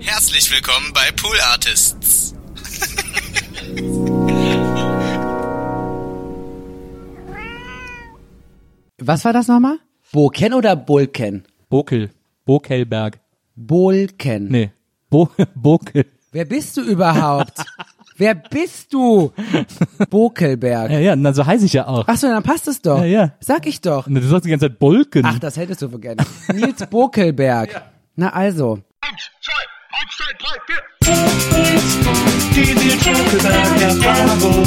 Herzlich willkommen bei Pool Artists. Was war das nochmal? Boken oder Bulken? Bokel. Bokelberg. Bolken. Nee. Bo Bokel. Wer bist du überhaupt? Wer bist du? Bokelberg. Ja, ja, na, so heiße ich ja auch. Ach so, dann passt es doch. Ja, ja. Sag ich doch. Du sagst die ganze Zeit Bolken. Ach, das hättest du gerne. Nils Bokelberg. Na also. Einstein drei, vier. Die wir schon gesagt haben,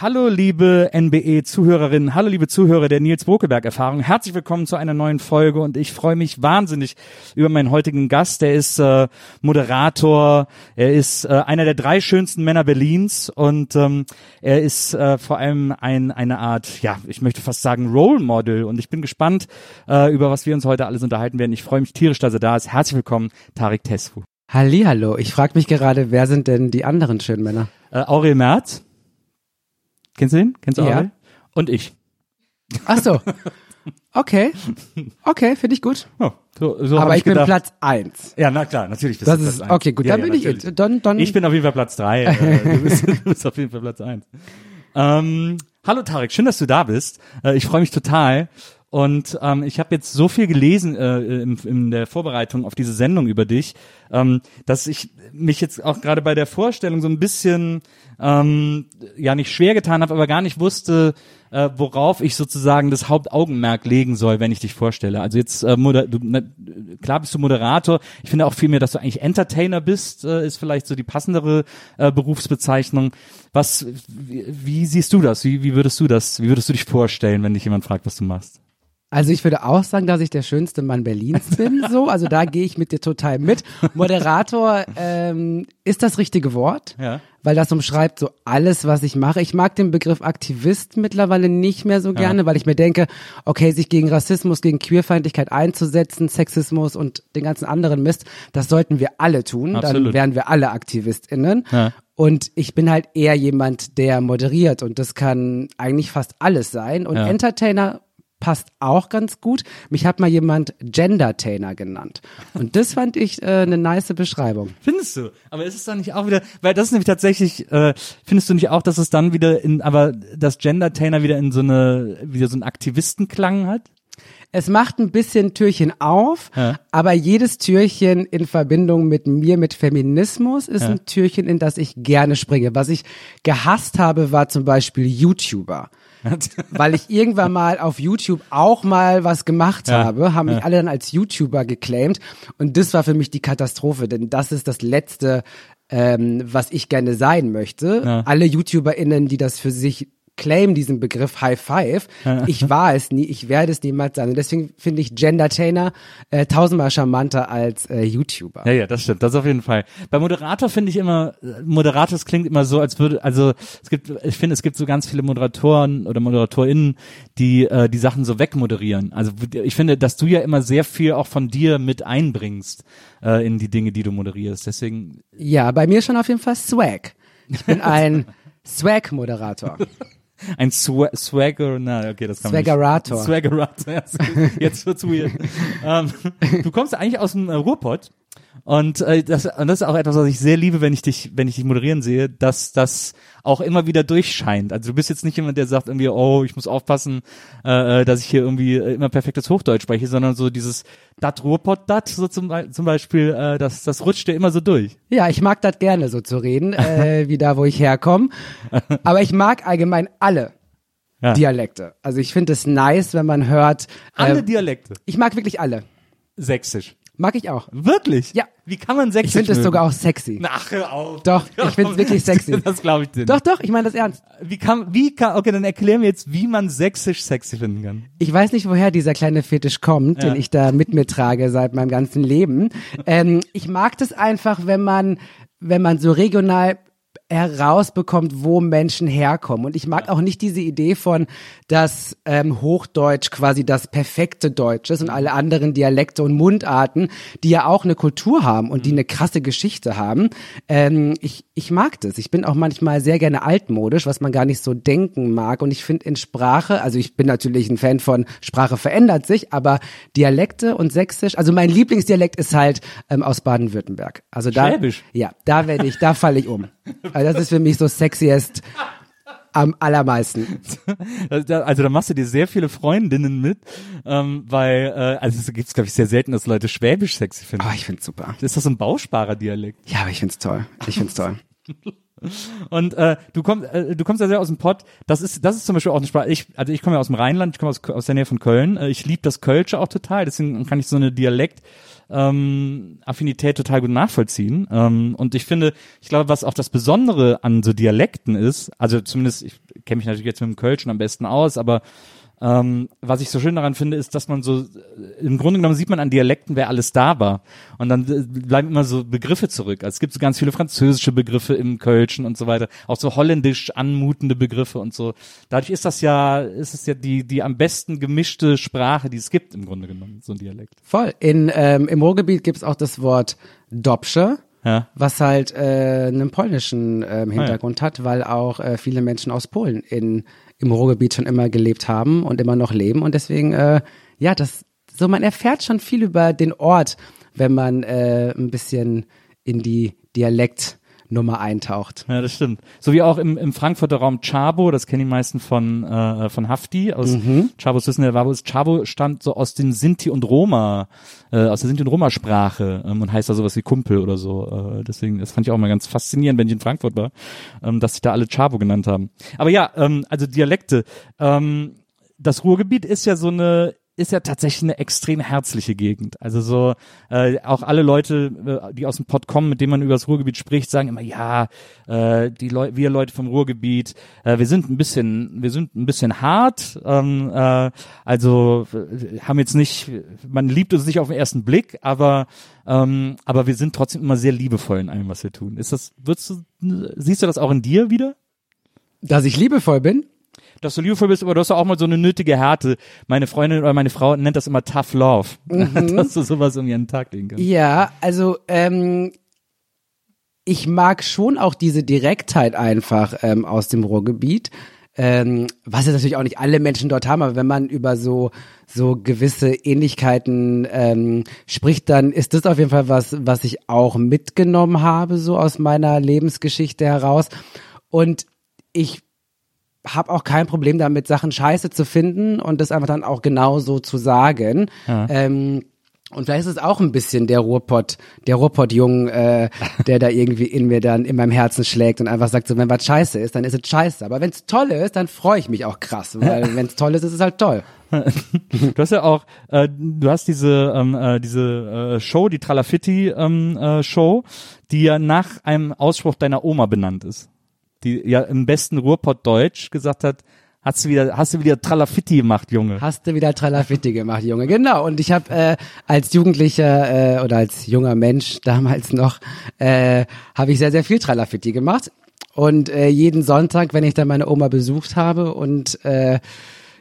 Hallo liebe NBE-Zuhörerinnen, hallo liebe Zuhörer der Nils Bokelberg-Erfahrung. Herzlich willkommen zu einer neuen Folge und ich freue mich wahnsinnig über meinen heutigen Gast. Der ist äh, Moderator, er ist äh, einer der drei schönsten Männer Berlins und ähm, er ist äh, vor allem ein, eine Art, ja, ich möchte fast sagen Role Model und ich bin gespannt, äh, über was wir uns heute alles unterhalten werden. Ich freue mich tierisch, dass er da ist. Herzlich willkommen, Tarek Tesfu. Hallihallo. Ich frage mich gerade, wer sind denn die anderen schönen Männer? Äh, Aurel Merz. Kennst du den? Kennst du Ja. Aurel? Und ich. Ach so. Okay. Okay, finde ich gut. Oh, so, so Aber ich bin gedacht. Platz eins. Ja, na klar, natürlich. bist Das du ist, Platz eins. okay, gut, Ja, dann ja, bin ich, natürlich. dann, dann, Ich bin auf jeden Fall Platz drei. Äh, du, bist, du bist auf jeden Fall Platz eins. Ähm, hallo Tarek, schön, dass du da bist. Äh, ich freue mich total. Und ähm, ich habe jetzt so viel gelesen äh, in, in der Vorbereitung auf diese Sendung über dich, ähm, dass ich mich jetzt auch gerade bei der Vorstellung so ein bisschen ähm, ja nicht schwer getan habe, aber gar nicht wusste, äh, worauf ich sozusagen das Hauptaugenmerk legen soll, wenn ich dich vorstelle. Also jetzt äh, moder du, na, klar bist du Moderator. Ich finde auch vielmehr, dass du eigentlich Entertainer bist, äh, ist vielleicht so die passendere äh, Berufsbezeichnung. Was, wie, wie siehst du das? Wie, wie würdest du das? Wie würdest du dich vorstellen, wenn dich jemand fragt, was du machst? Also ich würde auch sagen, dass ich der schönste Mann Berlins bin, so. Also da gehe ich mit dir total mit. Moderator ähm, ist das richtige Wort, Ja. weil das umschreibt so alles, was ich mache. Ich mag den Begriff Aktivist mittlerweile nicht mehr so gerne, weil ich mir denke, okay, sich gegen Rassismus, gegen Queerfeindlichkeit einzusetzen, Sexismus und den ganzen anderen Mist, das sollten wir alle tun. Dann Absolut. wären wir alle AktivistInnen. Ja. Und ich bin halt eher jemand, der moderiert und das kann eigentlich fast alles sein. Und Ja. Entertainer passt auch ganz gut. Mich hat mal jemand Gendertainer genannt. Und das fand ich äh, eine nice Beschreibung. Findest du? Aber ist es dann nicht auch wieder, weil das ist nämlich tatsächlich, äh, findest du nicht auch, dass es dann wieder in, aber das Gendertainer wieder in so eine, wieder so einen Aktivistenklang hat? Es macht ein bisschen Türchen auf, Ja. aber jedes Türchen in Verbindung mit mir, mit Feminismus, ist ein Türchen, in das ich gerne springe. Was ich gehasst habe, war zum Beispiel YouTuber. Weil ich irgendwann mal auf YouTube auch mal was gemacht Ja, habe, haben mich ja. alle dann als YouTuber geclaimed. Und das war für mich die Katastrophe, denn das ist das letzte, ähm, was ich gerne sein möchte. Ja. Alle YouTuberInnen, die das für sich claim diesen Begriff High Five. Ich war es nie, ich werde es niemals sein. Und deswegen finde ich Gendertainer äh, tausendmal charmanter als äh, YouTuber. Ja, ja, das stimmt, das auf jeden Fall. Bei Moderator finde ich immer, äh, Moderator, das klingt immer so, als würde, also es gibt, ich finde, es gibt so ganz viele Moderatoren oder ModeratorInnen, die äh, die Sachen so wegmoderieren. Also ich finde, dass du ja immer sehr viel auch von dir mit einbringst äh, in die Dinge, die du moderierst. Deswegen, Ja, bei mir schon auf jeden Fall Swag. Ich bin ein Swag-Moderator. Ein Swa Swagger, na, okay, das kann man Swaggerator. nicht. Swaggerator. Jetzt wird's weird. ähm, du kommst eigentlich aus dem Ruhrpott Und, äh, das, und das ist auch etwas, was ich sehr liebe, wenn ich dich, wenn ich dich moderieren sehe, dass das auch immer wieder durchscheint. Also du bist jetzt nicht jemand, der sagt irgendwie, oh, ich muss aufpassen, äh, äh dass ich hier irgendwie äh, immer perfektes Hochdeutsch spreche, sondern so dieses dat Ruhrpott dat so zum, zum Beispiel, äh, das, das rutscht dir immer so durch. Ja, ich mag das gerne so zu reden, äh, wie da, wo ich herkomme. Aber ich mag allgemein alle. Ja. Dialekte. Also ich finde es nice, wenn man hört. Alle äh, Dialekte. Ich mag wirklich alle. Sächsisch. Mag ich auch. Wirklich? Ja. Wie kann man Sächsisch Ich finde es sogar auch sexy. Ach, hör auf. Doch, ich finde es wirklich sexy. das glaube ich dir. Doch, doch, ich meine das ernst. Wie kann, wie kann, okay, dann erklär mir jetzt, wie man Sächsisch sexy finden kann. Ich weiß nicht, woher dieser kleine Fetisch kommt, ja. den ich da mit mir trage seit meinem ganzen Leben. ähm, ich mag das einfach, wenn man, wenn man so regional herausbekommt, wo Menschen herkommen. Und ich mag auch nicht diese Idee von, dass ähm, Hochdeutsch quasi das perfekte Deutsch ist und alle anderen Dialekte und Mundarten, die ja auch eine Kultur haben und die eine krasse Geschichte haben. Ähm, ich, ich mag das. Ich bin auch manchmal sehr gerne altmodisch, was man gar nicht so denken mag. Und ich finde in Sprache, also ich bin natürlich ein Fan von Sprache verändert sich, aber Dialekte und Sächsisch, also mein Lieblingsdialekt ist halt ähm, aus Baden-Württemberg. Also da, Schwäbisch. ja, da werde ich, da falle ich um. Also das ist für mich so sexiest am allermeisten. Also da machst du dir sehr viele Freundinnen mit, ähm, weil äh, also es gibt glaube ich sehr selten, dass Leute Schwäbisch sexy finden. Oh, ich find's super. Ist das so ein Bausparer-Dialekt? Ja, aber ich find's toll. Ich find's toll. Und äh, du kommst, äh, du kommst ja sehr aus dem Pott. Das ist, das ist zum Beispiel auch eine Sprache. Ich, also ich komme ja aus dem Rheinland, ich komme aus, aus der Nähe von Köln. Äh, ich liebe das Kölsche auch total. Deswegen kann ich so eine Dialekt ähm, Affinität total gut nachvollziehen. Ähm, und ich finde, ich glaube, was auch das Besondere an so Dialekten ist, also zumindest, ich kenne mich natürlich jetzt mit dem Kölschen am besten aus, aber ähm, was ich so schön daran finde, ist, dass man so, im Grunde genommen sieht man an Dialekten, wer alles da war. Und dann äh, bleiben immer so Begriffe zurück. Also es gibt so ganz viele französische Begriffe im Kölschen und so weiter. Auch so holländisch anmutende Begriffe und so. Dadurch ist das ja, ist es ja die, die am besten gemischte Sprache, die es gibt im Grunde genommen, so ein Dialekt. Voll. In, ähm, Im Ruhrgebiet gibt es auch das Wort Dobsche. Ja. was halt äh, einen polnischen ähm, Hintergrund ah, ja. hat, weil auch äh, viele Menschen aus Polen in im Ruhrgebiet schon immer gelebt haben und immer noch leben. Und deswegen, äh, ja, das, so man erfährt schon viel über den Ort, wenn man äh, ein bisschen in die Dialekt Nummer eintaucht. Ja, das stimmt. So wie auch im, im Frankfurter Raum Chabo, das kennen die meisten von, äh, von Hafti, aus mhm. Chabos Wissen der Wabos. Chabo stammt so aus den Sinti und Roma, äh, aus der Sinti und Roma Sprache ähm, und heißt da sowas wie Kumpel oder so. Äh, deswegen, das fand ich auch mal ganz faszinierend, wenn ich in Frankfurt war, ähm, dass sich da alle Chabo genannt haben. Aber ja, ähm, also Dialekte. Ähm, das Ruhrgebiet ist ja so eine ist ja tatsächlich eine extrem herzliche Gegend. Also so äh, auch alle Leute, äh, die aus dem Pott kommen, mit denen man über das Ruhrgebiet spricht, sagen immer ja, äh, die Leute, wir Leute vom Ruhrgebiet, äh, wir sind ein bisschen, wir sind ein bisschen hart. Ähm, äh, also äh, haben jetzt nicht, man liebt uns nicht auf den ersten Blick, aber ähm, aber wir sind trotzdem immer sehr liebevoll in allem, was wir tun. Ist das, würdest du, siehst du das auch in dir wieder? Dass ich liebevoll bin? Dass du liebevoll bist, aber du hast auch mal so eine nötige Härte. Meine Freundin oder meine Frau nennt das immer Tough Love, mhm. dass du sowas irgendwie an den Tag legen kannst. Ja, also ähm, ich mag schon auch diese Direktheit einfach ähm, aus dem Ruhrgebiet. Ähm, was jetzt natürlich auch nicht alle Menschen dort haben, aber wenn man über so so gewisse Ähnlichkeiten ähm, spricht, dann ist das auf jeden Fall was, was ich auch mitgenommen habe, so aus meiner Lebensgeschichte heraus. Und ich habe auch kein Problem damit, Sachen scheiße zu finden und das einfach dann auch genauso zu sagen. Ja. Ähm, und vielleicht ist es auch ein bisschen der Ruhrpott, der Ruhrpott-Jung, äh, der da irgendwie in mir dann in meinem Herzen schlägt und einfach sagt, so wenn was scheiße ist, dann ist es scheiße. Aber wenn es toll ist, dann freue ich mich auch krass, weil wenn es toll ist, ist es halt toll. du hast ja auch, äh, du hast diese ähm, äh, diese äh, Show, die Tralafitti ähm, äh, Show, die ja nach einem Ausspruch deiner Oma benannt ist die ja im besten Ruhrpott-Deutsch gesagt hat, Hast du wieder, hast du wieder Tralafitti gemacht, Junge? Hast du wieder Tralafitti gemacht, Junge? Genau. Und ich habe äh, als Jugendlicher äh, oder als junger Mensch damals noch äh, habe ich sehr sehr viel Tralafitti gemacht. Und äh, jeden Sonntag, wenn ich dann meine Oma besucht habe und äh,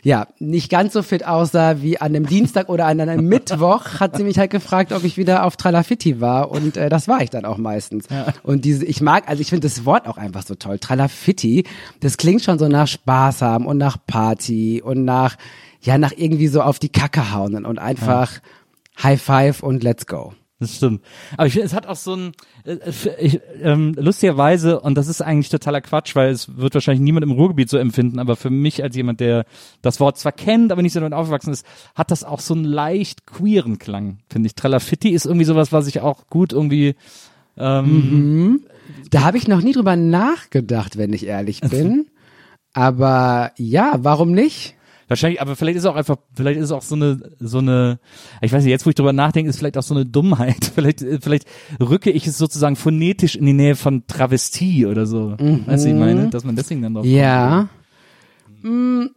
ja, nicht ganz so fit aussah wie an einem Dienstag oder an einem Mittwoch, hat sie mich halt gefragt, ob ich wieder auf Tralafitti war und äh, das war ich dann auch meistens. Ja. Und diese, ich mag, also ich finde das Wort auch einfach so toll. Tralafitti, das klingt schon so nach Spaß haben und nach Party und nach, ja, nach irgendwie so auf die Kacke hauen und einfach ja. High Five und Let's Go. Das stimmt. Aber ich finde, es hat auch so ein, äh, ich, ähm, lustigerweise, und das ist eigentlich totaler Quatsch, weil es wird wahrscheinlich niemand im Ruhrgebiet so empfinden, aber für mich als jemand, der das Wort zwar kennt, aber nicht so damit aufgewachsen ist, hat das auch so einen leicht queeren Klang, finde ich. Tralafitti ist irgendwie sowas, was ich auch gut irgendwie, ähm, Da habe ich noch nie drüber nachgedacht, wenn ich ehrlich bin. Aber ja, warum nicht? Wahrscheinlich, aber vielleicht ist es auch einfach, vielleicht ist es auch so eine, so eine, ich weiß nicht, jetzt wo ich drüber nachdenke, ist vielleicht auch so eine Dummheit. Vielleicht, äh, vielleicht rücke ich es sozusagen phonetisch in die Nähe von Travestie oder so. Weißt du, ich meine? Dass man deswegen dann drauf kommt. Ja. Hm,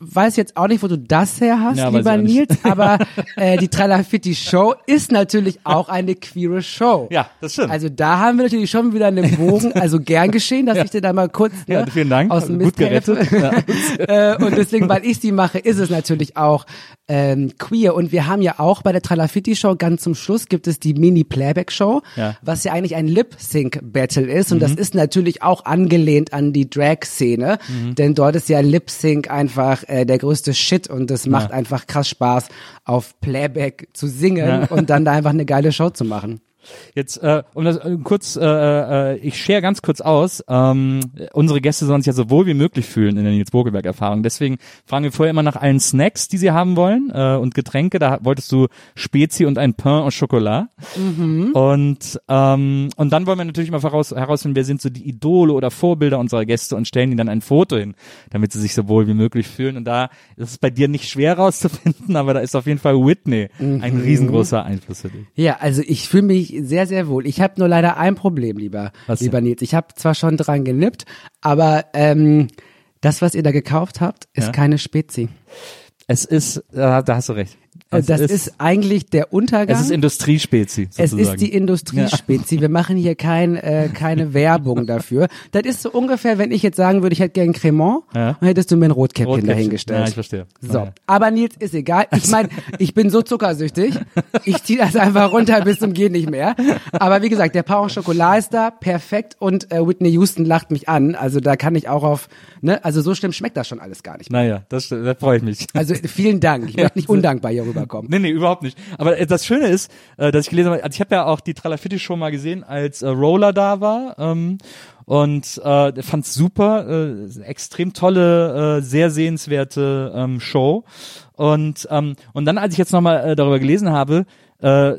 weiß jetzt auch nicht, wo du das her hast, Ja, lieber. Nils, aber äh, die Tralafitti Show ist natürlich auch eine queere Show. Ja, das stimmt. Also da haben wir natürlich schon wieder einen Bogen, also gern geschehen, dass ich dir da mal kurz ne, Ja, vielen Dank. aus dem Gut Mist helfe. gerettet. äh, und deswegen, weil ich sie mache, ist es natürlich auch ähm, queer. Und wir haben ja auch bei der Tralafitti Show ganz zum Schluss gibt es die Mini Playback Show, Ja. was ja eigentlich ein Lip Sync Battle ist. Und das ist natürlich auch angelehnt an die Drag Szene, denn dort ist ja Lip Sync einfach äh, der größte Shit und es macht einfach krass Spaß, auf Playback zu singen und dann da einfach eine geile Show zu machen. Jetzt, äh, um das äh, kurz, äh, äh, ich share ganz kurz aus. Ähm, unsere Gäste sollen sich ja so wohl wie möglich fühlen in der Nils Bogelberg-Erfahrung. Deswegen fragen wir vorher immer nach allen Snacks, die sie haben wollen äh, und Getränke. Da wolltest du Spezi und ein Pain au Chocolat. Und ähm, und dann wollen wir natürlich immer voraus, herausfinden, wer sind so die Idole oder Vorbilder unserer Gäste und stellen ihnen dann ein Foto hin, damit sie sich so wohl wie möglich fühlen. Und da ist es bei dir nicht schwer rauszufinden, aber da ist auf jeden Fall Whitney ein riesengroßer Einfluss für dich. Ja, also ich fühle mich sehr, sehr wohl. Ich habe nur leider ein Problem, lieber, Was lieber denn? Nils. Ich habe zwar schon dran genippt, aber ähm, das, was ihr da gekauft habt, ist Ja. keine Spezi. Es ist, da hast du recht. Und das ist, eigentlich der Untergang. es ist Industriespezi Es sozusagen. ist die Industriespezi. Wir machen hier kein, äh, keine Werbung dafür. Das ist so ungefähr, wenn ich jetzt sagen würde, ich hätte gern Cremant, Ja. dann hättest du mir ein Rotkäppchen Rotkäppchen. dahingestellt. Ja, ich verstehe. So, Ja, ja. aber Nils ist egal. Ich meine, ich bin so zuckersüchtig. Ich ziehe das einfach runter bis zum geht nicht mehr. Aber wie gesagt, der au Chocolat ist da, perfekt. Und äh, Whitney Houston lacht mich an. Also da kann ich auch auf, ne, also so schlimm schmeckt das schon alles gar nicht. Naja, das, da freue ich mich. Also vielen Dank. Ich möchte nicht undankbar hier rüberkommen. Nee, nee, überhaupt nicht. Aber äh, das Schöne ist, äh, dass ich gelesen habe, also ich habe ja auch die Tralafitti Show mal gesehen, als äh, Roller da war. Ähm, und äh, fand's super, äh, extrem tolle, äh, sehr sehenswerte ähm, Show. Und ähm, und dann, als ich jetzt nochmal äh, darüber gelesen habe, äh,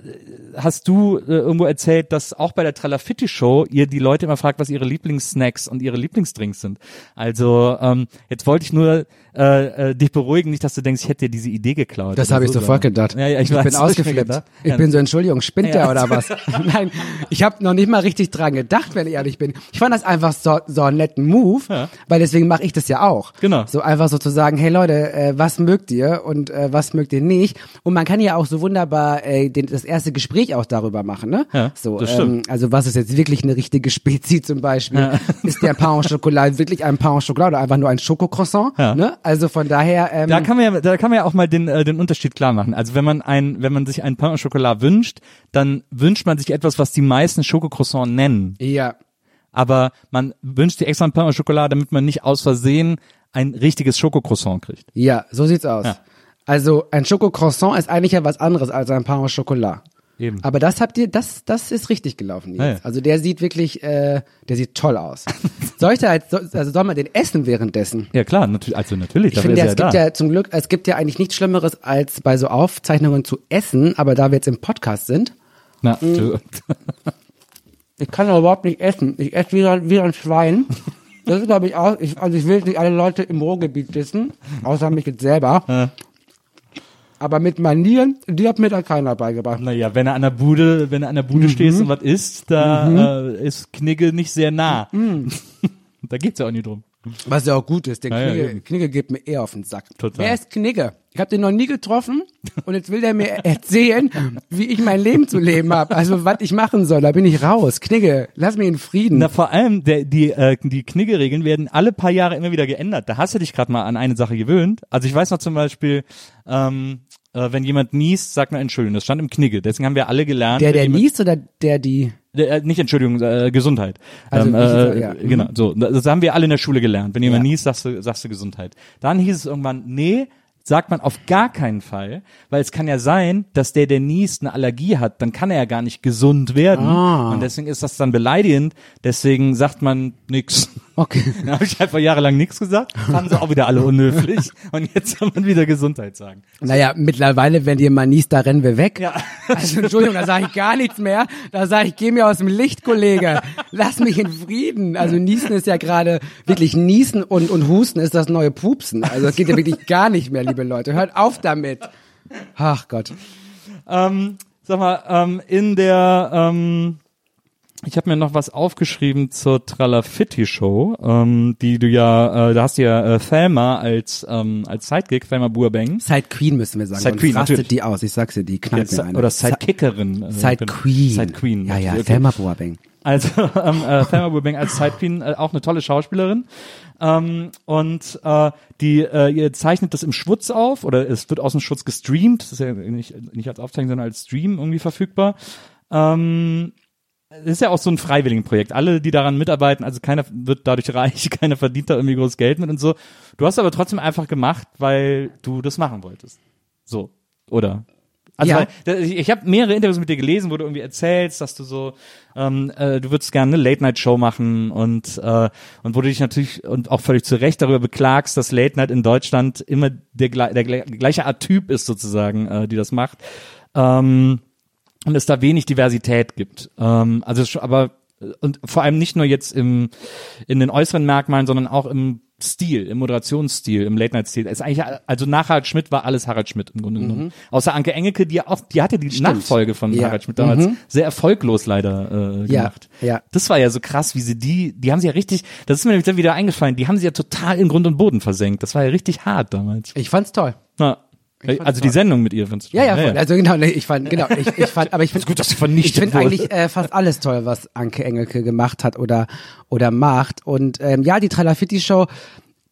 hast du äh, irgendwo erzählt, dass auch bei der Tralafitti Show ihr die Leute immer fragt, was ihre Lieblingssnacks und ihre Lieblingsdrinks sind. Also ähm, jetzt wollte ich nur äh, äh, dich beruhigen, nicht, dass du denkst, ich hätte dir diese Idee geklaut. Das habe ich so, sofort sondern- gedacht. Ja, ja, ich, ich weiß, bin ausgeflippt. Ich Ja. bin so, Entschuldigung, spinnt Ja. der oder was? Nein, ich habe noch nicht mal richtig dran gedacht, wenn ich ehrlich bin. Ich fand das einfach so, so einen netten Move, Ja. weil deswegen mache ich das ja auch. Genau. So einfach so zu sagen, hey Leute, äh, was mögt ihr und äh, was mögt ihr nicht? Und man kann ja auch so wunderbar äh, den, das erste Gespräch auch darüber machen, ne? Ja, so, das ähm, stimmt. also was ist jetzt wirklich eine richtige Spezi zum Beispiel? Ist der Pain au Chocolat wirklich ein Pain au Chocolat oder einfach nur ein Schokocroissant? Ja. Ne? Also von daher, ähm, Da kann man ja, da kann man ja auch mal den, äh, den Unterschied klar machen. Also wenn man ein, wenn man sich ein Pain au Chocolat wünscht, dann wünscht man sich etwas, was die meisten Schokocroissant nennen. ja. Aber man wünscht sich extra ein Pain au Chocolat, damit man nicht aus Versehen ein richtiges Schokocroissant kriegt. Ja, so sieht's aus. Ja. Also ein Schokocroissant ist eigentlich ja was anderes als ein Pain au Chocolat. Eben. Aber das habt ihr, das, das ist richtig gelaufen jetzt. Ja, ja. Also der sieht wirklich, äh, der sieht toll aus. soll ich da jetzt, so- also soll man den essen währenddessen? Ja klar, natürlich, also natürlich, Ich finde, ja, es gibt da. ja zum Glück, es gibt ja eigentlich nichts Schlimmeres, als bei so Aufzeichnungen zu essen, aber da wir jetzt im Podcast sind, Na, Mhm. du, ich kann aber überhaupt nicht essen. Ich esse wieder, wie ein Schwein. Das ist, glaube ich, auch, ich, also ich will nicht alle Leute im Ruhrgebiet wissen, außer mich jetzt selber. Aber mit Manieren, die hat mir da keiner beigebracht. naja, wenn er an der Bude, wenn er an der Bude stehst Mhm. und was isst, da äh, ist Knigge nicht sehr nah. Mhm. da geht's ja auch nie drum. Was ja auch gut ist, der Ja, ja, Knigge. Knigge geht mir eher auf den Sack. Total. Wer ist Knigge? Ich habe den noch nie getroffen und jetzt will der mir erzählen, wie ich mein Leben zu leben habe. Also was ich machen soll, da bin ich raus. Knigge, lass mich in Frieden. Na, vor allem, der, die, äh, die Knigge-Regeln werden alle paar Jahre immer wieder geändert. Da hast du dich gerade mal an eine Sache gewöhnt. Also ich weiß noch zum Beispiel, ähm, äh, wenn jemand niest, sagt man Entschuldigung. Das stand im Knigge. Deswegen haben wir alle gelernt. der, der niest oder der, die... Der, äh, nicht Entschuldigung, äh, Gesundheit. Also, ähm, hieß er? äh, Ja. Genau, so. Das haben wir alle in der Schule gelernt. Wenn jemand Ja. niest, sagst du, sagst du Gesundheit. Dann hieß es irgendwann, nee, sagt man auf gar keinen Fall, weil es kann ja sein, dass der, der niest, eine Allergie hat, dann kann er ja gar nicht gesund werden. Ah. Und deswegen ist das dann beleidigend, deswegen sagt man nix. Okay. Dann habe ich einfach jahrelang nichts gesagt, fanden sie auch wieder alle unhöflich und jetzt kann man wieder Gesundheit sagen. Naja, mittlerweile, wenn dir mal niest, da rennen wir weg. Ja. Also Entschuldigung, da sage ich gar nichts mehr. Da sage ich, geh mir aus dem Licht, Kollege. Lass mich in Frieden. Also Niesen ist ja gerade wirklich Niesen und, und Husten ist das neue Pupsen. Also das geht ja wirklich gar nicht mehr, liebe Leute. Hört auf damit. Ach Gott. Ähm, sag mal, ähm, in der, ähm, ich habe mir noch was aufgeschrieben zur Tralafitti Show, ähm, die du ja, äh, da hast du ja äh, Thelma als ähm, als Sidekick, Thelma Burbank. Side Queen müssen wir sagen. Side Queen, rastet natürlich. die aus. Ich sag's dir, die knallt mir eine. Oder Sidekickerin. äh, Side genau. Queen. Side Queen. Ja, ja. Thelma Boabeng. Also ähm, äh, Thelma Burbank als Side Queen, äh, auch eine tolle Schauspielerin. Ähm, und äh, die äh, ihr zeichnet das im Schwutz auf oder es wird aus dem Schwutz gestreamt. Das ist ja nicht, nicht als Aufzeichnung, sondern als Stream irgendwie verfügbar. Ähm, ist ja auch so ein Freiwilligenprojekt. Alle, die daran mitarbeiten, also keiner wird dadurch reich, keiner verdient da irgendwie groß Geld mit und so. Du hast aber trotzdem einfach gemacht, weil du das machen wolltest. So, oder? Also Ja. weil, ich, habe mehrere Interviews mit dir gelesen, wo du irgendwie erzählst, dass du so, ähm, äh, du würdest gerne eine Late-Night-Show machen und äh, und wo du dich natürlich und auch völlig zu Recht darüber beklagst, dass Late-Night in Deutschland immer der, der, gle- gleiche Art Typ ist sozusagen, äh, die das macht. Ähm, und es da wenig Diversität gibt. Ähm, also aber und vor allem nicht nur jetzt im in den äußeren Merkmalen, sondern auch im Stil, im Moderationsstil, im Late Night Stil. Es ist eigentlich also nach Harald Schmidt war alles Harald Schmidt im Grunde genommen. Außer Anke Engelke, die ja auch die hatte die Nachfolge von Mhm. Ja. Harald Schmidt damals sehr erfolglos leider äh, Ja, gemacht. ja. Das war ja so krass, wie sie die, die haben sie ja richtig, das ist mir nämlich dann wieder eingefallen, die haben sie ja total in Grund und Boden versenkt. Das war ja richtig hart damals. Ich fand's toll. Na, also die Sendung mit ihr findest du Ja, ja, toll. voll. also genau, ich fand, genau, ich, ich fand, aber ich finde gut, dass sie vernichtet Ich finde eigentlich äh, fast alles toll, was Anke Engelke gemacht hat oder oder macht. Und ähm, ja, die Tralafitti Show,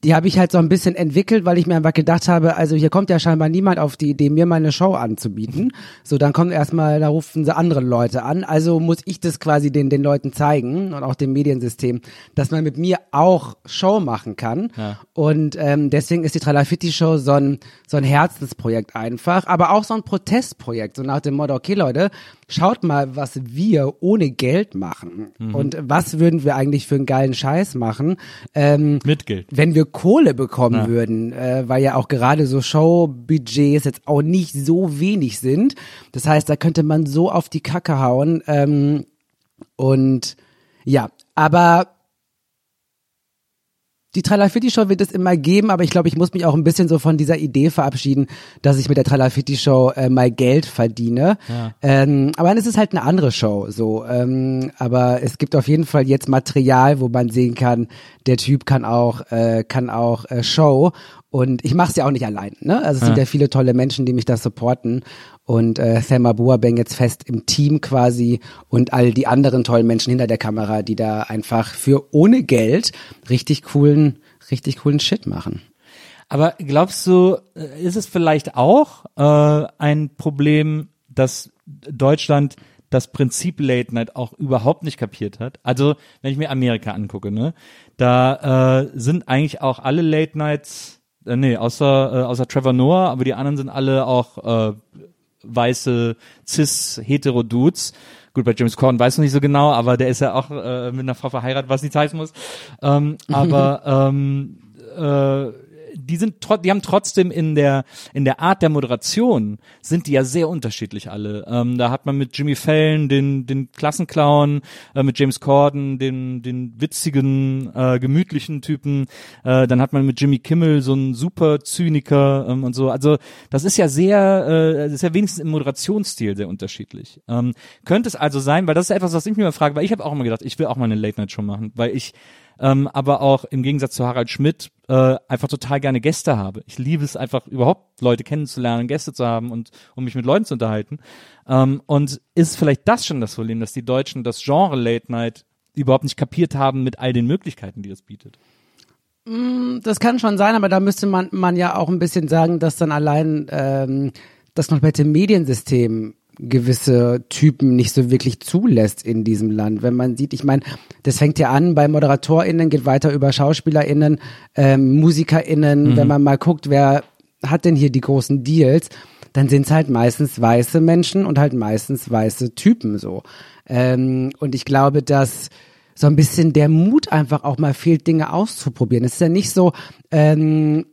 die habe ich halt so ein bisschen entwickelt, weil ich mir einfach gedacht habe, also hier kommt ja scheinbar niemand auf die Idee, mir meine Show anzubieten. So, dann kommt erstmal, da rufen sie andere Leute an. Also muss ich das quasi den, den Leuten zeigen und auch dem Mediensystem, dass man mit mir auch Show machen kann. Und ähm, deswegen ist die Tralafitti Show so ein, so ein Herzensprojekt einfach, aber auch so ein Protestprojekt, so nach dem Motto, okay Leute, schaut mal, was wir ohne Geld machen. Und was würden wir eigentlich für einen geilen Scheiß machen? Ähm, Mit Geld. wenn wir Kohle bekommen würden, äh, weil ja auch gerade so Showbudgets jetzt auch nicht so wenig sind. Das heißt, da könnte man so auf die Kacke hauen. Ähm, und ja, aber die Tralafitti Show wird es immer geben, aber ich glaube, ich muss mich auch ein bisschen so von dieser Idee verabschieden, dass ich mit der Tralafitti Show äh, mal Geld verdiene. Ähm, aber dann ist es halt eine andere Show, so. Ähm, aber es gibt auf jeden Fall jetzt Material, wo man sehen kann, der Typ kann auch, äh, kann auch äh, Show. Und ich mache es ja auch nicht allein, ne? Also es sind ja viele tolle Menschen, die mich da supporten. Und äh, Thelma Boabeng jetzt fest im Team quasi und all die anderen tollen Menschen hinter der Kamera, die da einfach für ohne Geld richtig coolen, richtig coolen Shit machen. Aber glaubst du, äh, ist es vielleicht auch äh, ein Problem, dass Deutschland das Prinzip Late Night auch überhaupt nicht kapiert hat? Also, wenn ich mir Amerika angucke, ne, da äh, sind eigentlich auch alle Late Nights, äh, nee, außer äh, außer Trevor Noah, aber die anderen sind alle auch äh, weiße cis hetero Dudes. Gut, bei James Corden weiß ich nicht so genau, aber der ist ja auch äh, mit einer Frau verheiratet, was nicht heißen muss. Ähm, aber ähm, äh, die sind trot die haben trotzdem in der in der Art der Moderation sind die ja sehr unterschiedlich alle. Ähm, da hat man mit Jimmy Fallon den den Klassenclown, äh, mit James Corden den den witzigen äh, gemütlichen Typen, äh, dann hat man mit Jimmy Kimmel so einen super Zyniker ähm, und so. Also das ist ja sehr äh, das ist ja wenigstens im Moderationsstil sehr unterschiedlich. Ähm, könnte es also sein, weil das ist etwas, was ich mir immer frage, weil ich habe auch immer gedacht, ich will auch mal eine Late Night Show machen, weil ich ähm, aber auch im Gegensatz zu Harald Schmidt äh, einfach total gerne Gäste habe. Ich liebe es einfach überhaupt Leute kennenzulernen, Gäste zu haben und um mich mit Leuten zu unterhalten. Ähm, und ist vielleicht das schon das Problem, dass die Deutschen das Genre Late Night überhaupt nicht kapiert haben mit all den Möglichkeiten, die es bietet? Das kann schon sein, aber da müsste man, man ja auch ein bisschen sagen, dass dann allein ähm, das komplette Mediensystem gewisse Typen nicht so wirklich zulässt in diesem Land. Wenn man sieht, ich meine, das fängt ja an bei ModeratorInnen, geht weiter über SchauspielerInnen, ähm, MusikerInnen, wenn man mal guckt, wer hat denn hier die großen Deals? Dann sind es halt meistens weiße Menschen und halt meistens weiße Typen so. Ähm, und ich glaube, dass so ein bisschen der Mut einfach auch mal fehlt, Dinge auszuprobieren. Es ist ja nicht so, ähm,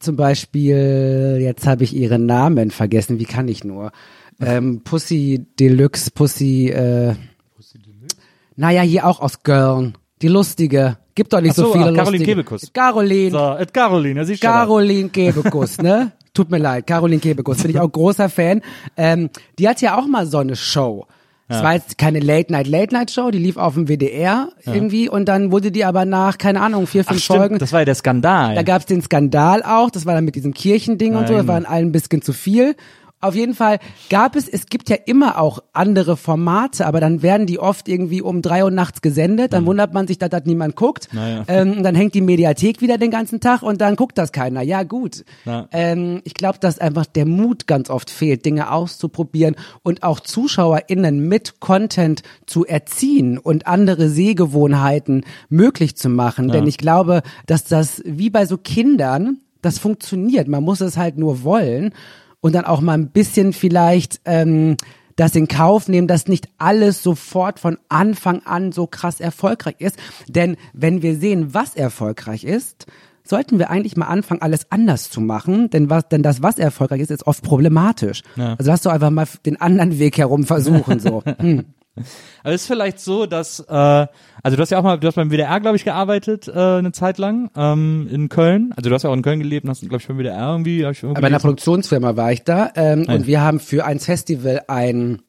zum Beispiel, jetzt habe ich ihren Namen vergessen, wie kann ich nur? Ähm, Pussy Deluxe, Pussy, äh, Pussy Deluxe? Naja, hier auch aus Girl. Die lustige. Gibt doch nicht so, so, viele Caroline lustige. Kebekus. Caroline. So, et Caroline, sie Caroline Kebekus, ne? Tut mir leid, Caroline Kebekus, bin ich auch großer Fan. Ähm, die hat ja auch mal so eine Show. Es ja. war jetzt keine Late-Night-Late-Night-Show, die lief auf dem WDR ja. irgendwie und dann wurde die aber nach, keine Ahnung, vier, fünf Ach, stimmt, Folgen. Das war ja der Skandal. Da gab's den Skandal auch, das war dann mit diesem Kirchending Nein. und so, das war in allen ein bisschen zu viel. Auf jeden Fall gab es, es gibt ja immer auch andere Formate, aber dann werden die oft irgendwie um drei Uhr nachts gesendet, dann mhm. wundert man sich, dass das niemand guckt. Naja. Ähm, dann hängt die Mediathek wieder den ganzen Tag und dann guckt das keiner. Ja, gut. Na. Ähm, ich glaube, dass einfach der Mut ganz oft fehlt, Dinge auszuprobieren und auch ZuschauerInnen mit Content zu erziehen und andere Sehgewohnheiten möglich zu machen. Ja. Denn ich glaube, dass das wie bei so Kindern, das funktioniert. Man muss es halt nur wollen und dann auch mal ein bisschen vielleicht ähm, das in Kauf nehmen, dass nicht alles sofort von Anfang an so krass erfolgreich ist. Denn wenn wir sehen, was erfolgreich ist, sollten wir eigentlich mal anfangen, alles anders zu machen, denn was, denn das, was erfolgreich ist, ist oft problematisch. Ja. Also lass doch einfach mal den anderen Weg herum versuchen, so. Hm. Aber es ist vielleicht so, dass, äh, also du hast ja auch mal, du hast beim WDR, glaube ich, gearbeitet, äh, eine Zeit lang, ähm, in Köln. Also du hast ja auch in Köln gelebt und hast, glaube ich, beim WDR irgendwie, ich irgendwie Bei einer Produktionsfirma war ich da, ähm, und wir haben für ein Festival ein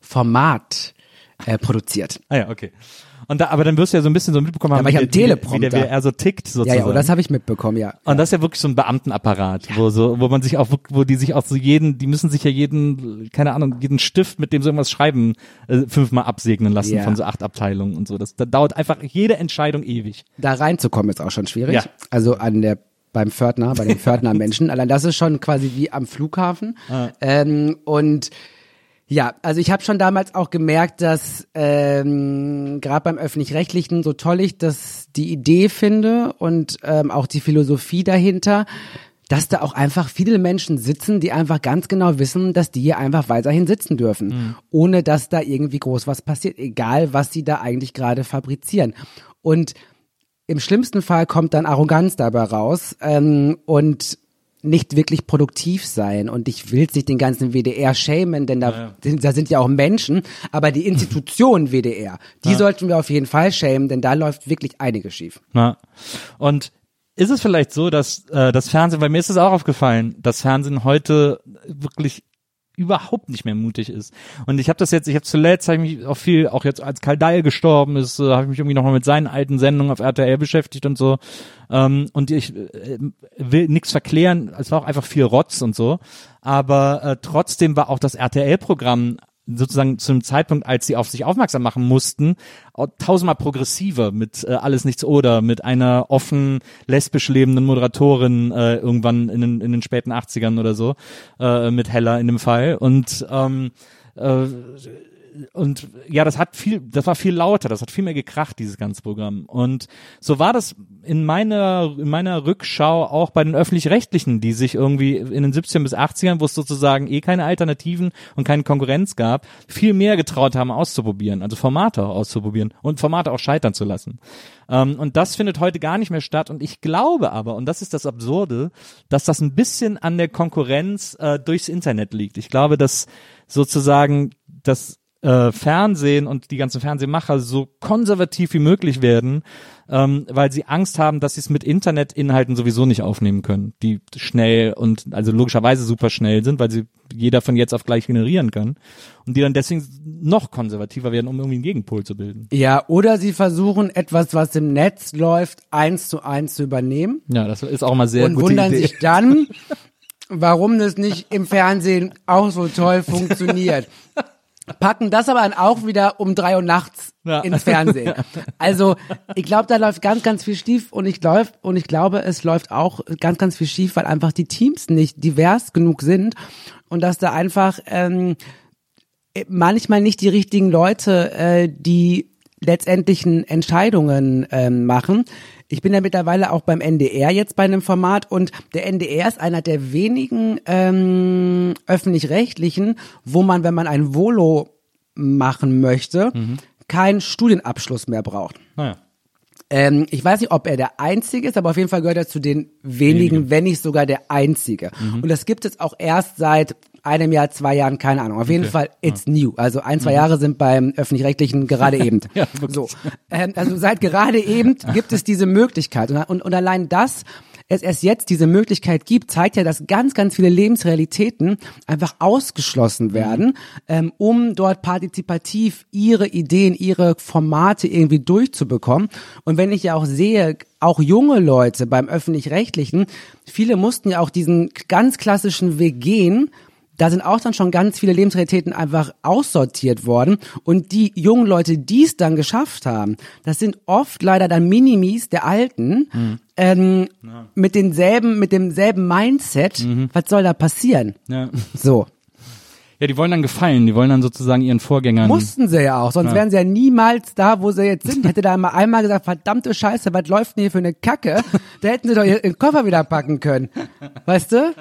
Format äh, produziert. Ah ja, okay. Und da, aber dann wirst du ja so ein bisschen so mitbekommen haben, ja, wie, der, wie, der, WDR so tickt sozusagen. Ja, ja, das habe ich mitbekommen, ja. Und das ist ja wirklich so ein Beamtenapparat, ja. wo so, wo man sich auch, wo die sich auch so jeden, die müssen sich ja jeden, keine Ahnung, jeden Stift, mit dem so irgendwas schreiben, äh, fünfmal absegnen lassen ja. von so acht Abteilungen und so. Das, da dauert einfach jede Entscheidung ewig. Da reinzukommen ist auch schon schwierig. Ja. Also an der beim Pförtner, bei den Pförtner-Menschen. Allein das ist schon quasi wie am Flughafen. Ah. Ähm, und ja, also ich habe schon damals auch gemerkt, dass ähm, gerade beim öffentlich-rechtlichen so toll ich das die Idee finde und ähm, auch die Philosophie dahinter, dass da auch einfach viele Menschen sitzen, die einfach ganz genau wissen, dass die hier einfach weiterhin sitzen dürfen, mhm. ohne dass da irgendwie groß was passiert, egal was sie da eigentlich gerade fabrizieren. Und im schlimmsten Fall kommt dann Arroganz dabei raus ähm, und nicht wirklich produktiv sein. Und ich will nicht den ganzen WDR schämen, denn da, ja, ja. da sind ja auch Menschen. Aber die Institution WDR, die ja. sollten wir auf jeden Fall schämen, denn da läuft wirklich einiges schief. Ja. Und ist es vielleicht so, dass äh, das Fernsehen, weil mir ist es auch aufgefallen, dass Fernsehen heute wirklich überhaupt nicht mehr mutig ist. Und ich habe das jetzt, ich habe zuletzt, habe ich mich auch viel, auch jetzt als Karl Dahl gestorben ist, äh, habe ich mich irgendwie nochmal mit seinen alten Sendungen auf RTL beschäftigt und so. Ähm, und ich äh, will nichts verklären, es war auch einfach viel Rotz und so. Aber äh, trotzdem war auch das RTL-Programm sozusagen zu einem Zeitpunkt, als sie auf sich aufmerksam machen mussten, tausendmal progressiver mit äh, Alles Nichts oder, mit einer offen lesbisch lebenden Moderatorin äh, irgendwann in den, in den späten 80ern oder so, äh, mit Hella in dem Fall. Und ähm, äh, und ja, das hat viel, das war viel lauter, das hat viel mehr gekracht, dieses ganze Programm. Und so war das in meiner, in meiner Rückschau auch bei den Öffentlich-Rechtlichen, die sich irgendwie in den 17 bis 80ern, wo es sozusagen eh keine Alternativen und keine Konkurrenz gab, viel mehr getraut haben auszuprobieren, also Formate auch auszuprobieren und Formate auch scheitern zu lassen. Ähm, und das findet heute gar nicht mehr statt. Und ich glaube aber, und das ist das Absurde, dass das ein bisschen an der Konkurrenz äh, durchs Internet liegt. Ich glaube, dass sozusagen das äh, Fernsehen und die ganzen Fernsehmacher so konservativ wie möglich werden, ähm, weil sie Angst haben, dass sie es mit Internetinhalten sowieso nicht aufnehmen können, die schnell und also logischerweise super schnell sind, weil sie jeder von jetzt auf gleich generieren kann und die dann deswegen noch konservativer werden, um irgendwie einen Gegenpol zu bilden. Ja, oder sie versuchen etwas, was im Netz läuft, eins zu eins zu übernehmen. Ja, das ist auch mal sehr und gute wundern Idee. sich dann, warum das nicht im Fernsehen auch so toll funktioniert packen das aber dann auch wieder um drei Uhr nachts ja. ins Fernsehen. Also ich glaube, da läuft ganz, ganz viel schief und ich läuft und ich glaube, es läuft auch ganz, ganz viel schief, weil einfach die Teams nicht divers genug sind und dass da einfach ähm, manchmal nicht die richtigen Leute, äh, die letztendlichen Entscheidungen ähm, machen. Ich bin ja mittlerweile auch beim NDR jetzt bei einem Format und der NDR ist einer der wenigen ähm, öffentlich-rechtlichen, wo man, wenn man ein Volo machen möchte, Mhm. keinen Studienabschluss mehr braucht. Naja. Ähm, ich weiß nicht, ob er der Einzige ist, aber auf jeden Fall gehört er zu den wenigen, wenn nicht sogar der Einzige. Mhm. Und das gibt es auch erst seit einem Jahr, zwei Jahren, keine Ahnung. Auf jeden Fall, it's new. Also ein, zwei Jahre sind beim Öffentlich-Rechtlichen gerade eben. Mhm. Ja, wirklich. so. Ähm, also seit gerade eben gibt es diese Möglichkeit. Und, und, und allein das, es erst jetzt diese Möglichkeit gibt, zeigt ja, dass ganz, ganz viele Lebensrealitäten einfach ausgeschlossen werden, ähm, um dort partizipativ ihre Ideen, ihre Formate irgendwie durchzubekommen. Und wenn ich ja auch sehe, auch junge Leute beim öffentlich-rechtlichen, viele mussten ja auch diesen ganz klassischen Weg gehen, da sind auch dann schon ganz viele Lebensrealitäten einfach aussortiert worden. Und die jungen Leute, die es dann geschafft haben, das sind oft leider dann Minimis der Alten, ähm, mit denselben, mit demselben Mindset. Was soll da passieren? Ja. So. ja, die wollen dann gefallen, die wollen dann sozusagen ihren Vorgängern. Mussten sie ja auch, sonst wären sie ja niemals da, wo sie jetzt sind. Hätte da mal einmal gesagt, verdammte Scheiße, was läuft denn hier für eine Kacke? Da hätten sie doch ihren Koffer wieder packen können. Weißt du?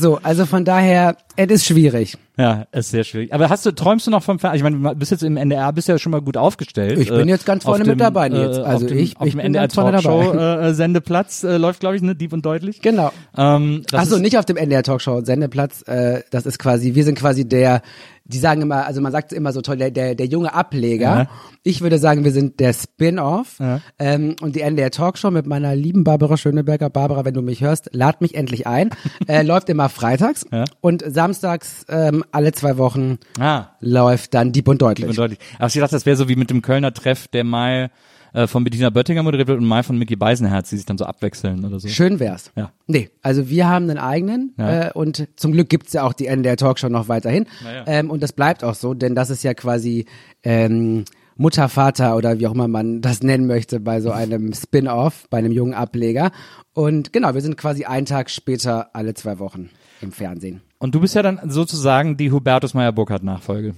So, also von daher, es ist schwierig. Ja, ist sehr schwierig. Aber hast du, träumst du noch vom Fernsehen? Ich meine, du bist jetzt im NDR, bist ja schon mal gut aufgestellt. Ich bin Äh, jetzt ganz vorne mit dabei, Nils. äh, Also dem, ich- ich dem bin NDR ganz vorne dabei. Talkshow äh, Sendeplatz äh, läuft, glaube ich, ne, Dieb und deutlich. Genau. Ähm, Achso, nicht auf dem NDR Talkshow Sendeplatz. Äh, das ist quasi, wir sind quasi der, die sagen immer, also man sagt immer so toll, der, der, der junge Ableger. Ja. Ich würde sagen, wir sind der Spin-off. Ja. Ähm, und die NDR Talkshow mit meiner lieben Barbara Schöneberger. Barbara, wenn du mich hörst, lad mich endlich ein. äh, läuft immer freitags Ja. und samstags ähm, alle zwei Wochen Ah, läuft dann Dieb und Deutlich. Dieb und deutlich. Aber ich dachte, das wäre so wie mit dem Kölner Treff, der mal äh, von Bettina Böttinger moderiert wird und mal von Mickey Beisenherz, die sich dann so abwechseln oder so. Schön wär's. Ja. Nee, also wir haben einen eigenen Ja. äh, und zum Glück gibt's ja auch die NDR Talkshow noch weiterhin. ja. Ähm, und das bleibt auch so, denn das ist ja quasi ähm, Mutter, Vater oder wie auch immer man das nennen möchte bei so einem Spin-off, bei einem jungen Ableger. Und genau, wir sind quasi einen Tag später alle zwei Wochen im Fernsehen. Und du bist ja dann sozusagen die Hubertus Meyer-Burkhardt Nachfolge.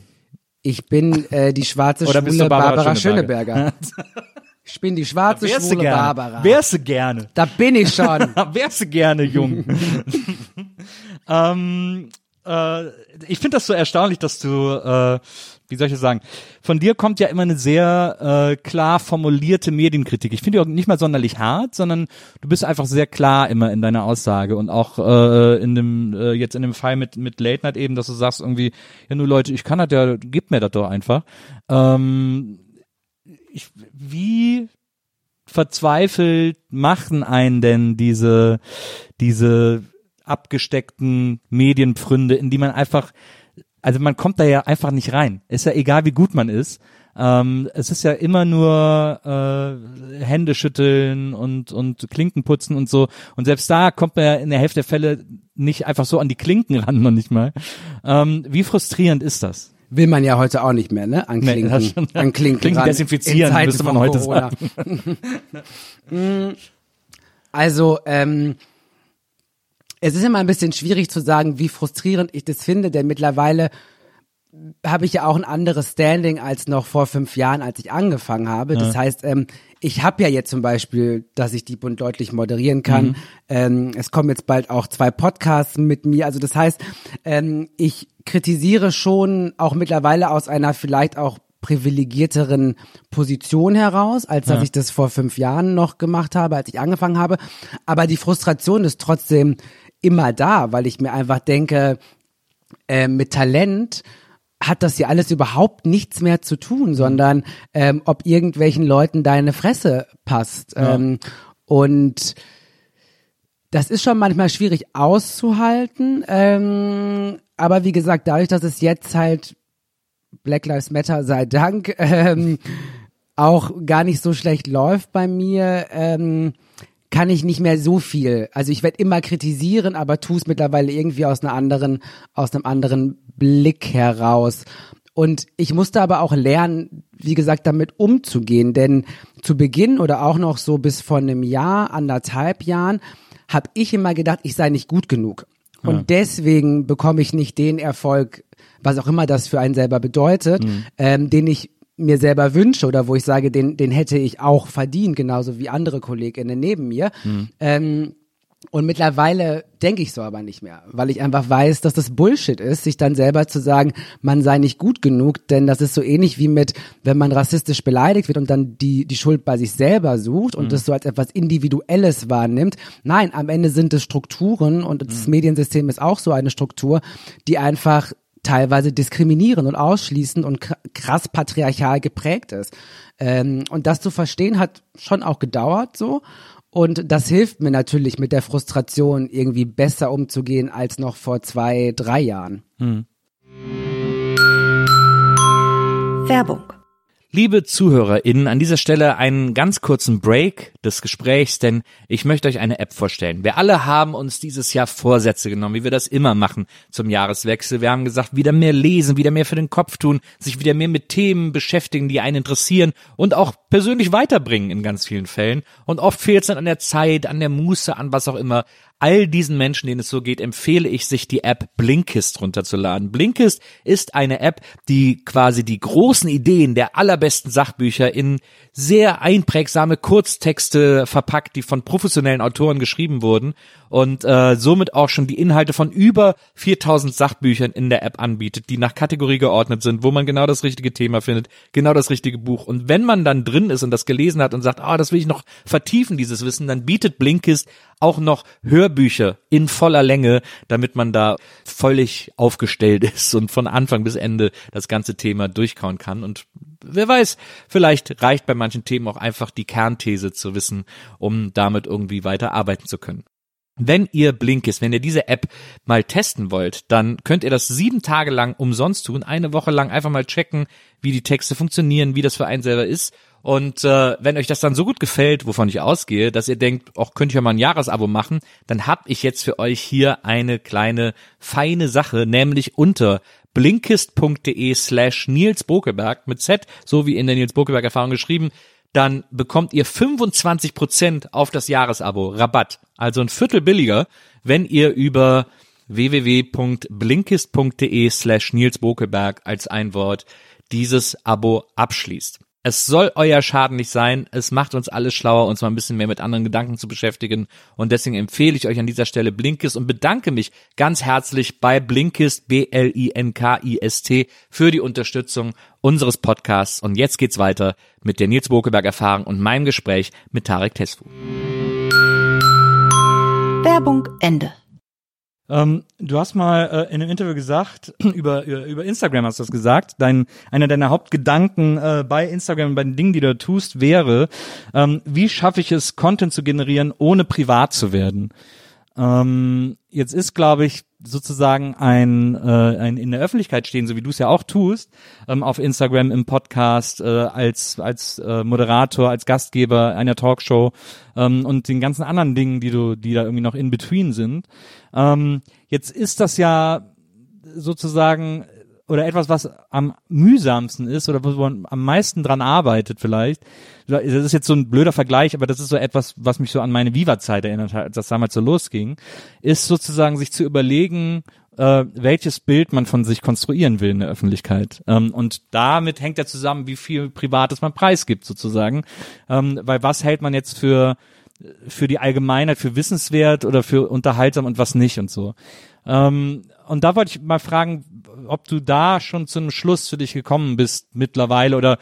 Ich bin äh, die schwarze, Oder bist schwule du Barbara Barbara, Schöneberger? Schöneberger. ich bin die schwarze, Wärst schwule gerne. Barbara. Wärst du gerne. da bin ich schon. Wärst du gerne jung. ähm, äh, ich finde das so erstaunlich, dass du, äh, wie soll ich das sagen, von dir kommt ja immer eine sehr äh, klar formulierte Medienkritik. Ich finde die auch nicht mal sonderlich hart, sondern du bist einfach sehr klar immer in deiner Aussage und auch äh, in dem äh, jetzt in dem Fall mit mit Late Night eben, dass du sagst irgendwie, ja nur Leute, ich kann das ja, gib mir das doch einfach. Ähm, ich, wie verzweifelt machen einen denn diese, diese abgesteckten Medienpfründe, in die man einfach, also man kommt da ja einfach nicht rein. Ist ja egal, wie gut man ist. Ähm, es ist ja immer nur äh, Hände schütteln und, und Klinken putzen und so. Und selbst da kommt man ja in der Hälfte der Fälle nicht einfach so an die Klinken ran, noch nicht mal. Ähm, wie frustrierend ist das? Will man ja heute auch nicht mehr, ne? An Nee, Klinken, das schon. an Klinken, Klinken ran. desinfizieren, müsste man heute Corona. Mm, also, ähm, es ist immer ein bisschen schwierig zu sagen, wie frustrierend ich das finde, denn mittlerweile habe ich ja auch ein anderes Standing als noch vor fünf Jahren, als ich angefangen habe. Das heißt, ähm, ich habe ja jetzt zum Beispiel, dass ich Dieb und deutlich moderieren kann. Ähm, es kommen jetzt bald auch zwei Podcasts mit mir. Also das heißt, ähm, ich kritisiere schon auch mittlerweile aus einer vielleicht auch privilegierteren Position heraus, als dass ich das vor fünf Jahren noch gemacht habe, als ich angefangen habe. Aber die Frustration ist trotzdem immer da, weil ich mir einfach denke, äh, mit Talent hat das ja alles überhaupt nichts mehr zu tun, sondern ähm, ob irgendwelchen Leuten deine Fresse passt. Ähm, und das ist schon manchmal schwierig auszuhalten. Ähm, aber wie gesagt, dadurch, dass es jetzt halt Black Lives Matter sei Dank ähm, auch gar nicht so schlecht läuft bei mir, ähm, kann ich nicht mehr so viel. Also ich werde immer kritisieren, aber tu es mittlerweile irgendwie aus einer anderen, aus einem anderen Blick heraus. Und ich musste aber auch lernen, wie gesagt, damit umzugehen. Denn zu Beginn oder auch noch so bis vor einem Jahr, anderthalb Jahren, habe ich immer gedacht, ich sei nicht gut genug. Und deswegen bekomme ich nicht den Erfolg, was auch immer das für einen selber bedeutet, ähm, den ich mir selber wünsche oder wo ich sage, den, den hätte ich auch verdient, genauso wie andere KollegInnen neben mir. Mhm. Ähm, und mittlerweile denke ich so aber nicht mehr, weil ich einfach weiß, dass das Bullshit ist, sich dann selber zu sagen, man sei nicht gut genug, denn das ist so ähnlich wie mit, wenn man rassistisch beleidigt wird und dann die, die Schuld bei sich selber sucht und mhm. das so als etwas Individuelles wahrnimmt. Nein, am Ende sind es Strukturen und das mhm. Mediensystem ist auch so eine Struktur, die einfach teilweise diskriminieren und ausschließen und krass patriarchal geprägt ist. Ähm, und das zu verstehen hat schon auch gedauert so. Und das hilft mir natürlich mit der Frustration irgendwie besser umzugehen als noch vor zwei, drei Jahren. Hm. Werbung Liebe ZuhörerInnen, an dieser Stelle einen ganz kurzen Break des Gesprächs, denn ich möchte euch eine App vorstellen. Wir alle haben uns dieses Jahr Vorsätze genommen, wie wir das immer machen zum Jahreswechsel. Wir haben gesagt, wieder mehr lesen, wieder mehr für den Kopf tun, sich wieder mehr mit Themen beschäftigen, die einen interessieren und auch persönlich weiterbringen in ganz vielen Fällen. Und oft fehlt es dann an der Zeit, an der Muße, an was auch immer all diesen Menschen, denen es so geht, empfehle ich, sich die App Blinkist runterzuladen. Blinkist ist eine App, die quasi die großen Ideen der allerbesten Sachbücher in sehr einprägsame Kurztexte verpackt, die von professionellen Autoren geschrieben wurden und äh, somit auch schon die Inhalte von über 4000 Sachbüchern in der App anbietet, die nach Kategorie geordnet sind, wo man genau das richtige Thema findet, genau das richtige Buch. Und wenn man dann drin ist und das gelesen hat und sagt, ah, das will ich noch vertiefen, dieses Wissen, dann bietet Blinkist auch noch Hörbücher in voller Länge, damit man da völlig aufgestellt ist und von Anfang bis Ende das ganze Thema durchkauen kann. Und wer weiß, vielleicht reicht bei manchen Themen auch einfach die Kernthese zu wissen, um damit irgendwie weiter arbeiten zu können. Wenn ihr Blinkist, wenn ihr diese App mal testen wollt, dann könnt ihr das sieben Tage lang umsonst tun, eine Woche lang einfach mal checken, wie die Texte funktionieren, wie das für einen selber ist. Und äh, wenn euch das dann so gut gefällt, wovon ich ausgehe, dass ihr denkt, auch könnte ich ja mal ein Jahresabo machen, dann hab ich jetzt für euch hier eine kleine feine Sache, nämlich unter blinkist.de slash Nils Bokeberg mit Z, so wie in der Nils Bokeberg Erfahrung geschrieben, dann bekommt ihr 25% auf das Jahresabo Rabatt. Also ein Viertel billiger, wenn ihr über www.blinkist.de slash Nils Bokeberg als ein Wort dieses Abo abschließt. Es soll euer Schaden nicht sein. Es macht uns alles schlauer, uns mal ein bisschen mehr mit anderen Gedanken zu beschäftigen. Und deswegen empfehle ich euch an dieser Stelle Blinkist und bedanke mich ganz herzlich bei Blinkist, B-L-I-N-K-I-S-T, für die Unterstützung unseres Podcasts. Und jetzt geht's weiter mit der Nils Bokeberg Erfahrung und meinem Gespräch mit Tarek Tesfu. Werbung Ende. Ähm, du hast mal äh, in einem Interview gesagt, über, über Instagram hast du das gesagt, dein, einer deiner Hauptgedanken äh, bei Instagram, bei den Dingen, die du tust, wäre, ähm, wie schaffe ich es, Content zu generieren, ohne privat zu werden? Ähm, jetzt ist, glaube ich, sozusagen ein, äh, ein in der Öffentlichkeit stehen, so wie du es ja auch tust, ähm, auf Instagram, im Podcast, äh, als, als äh, Moderator, als Gastgeber einer Talkshow ähm, und den ganzen anderen Dingen, die du, die da irgendwie noch in between sind. Ähm, jetzt ist das ja sozusagen oder etwas, was am mühsamsten ist oder wo man am meisten dran arbeitet vielleicht. Das ist jetzt so ein blöder Vergleich, aber das ist so etwas, was mich so an meine Viva-Zeit erinnert hat, als das damals so losging, ist sozusagen sich zu überlegen, äh, welches Bild man von sich konstruieren will in der Öffentlichkeit. Ähm, und damit hängt ja zusammen, wie viel Privates man preisgibt sozusagen. Ähm, weil was hält man jetzt für für die Allgemeinheit, für wissenswert oder für unterhaltsam und was nicht und so. Ähm, und da wollte ich mal fragen, ob du da schon zu einem Schluss für dich gekommen bist mittlerweile oder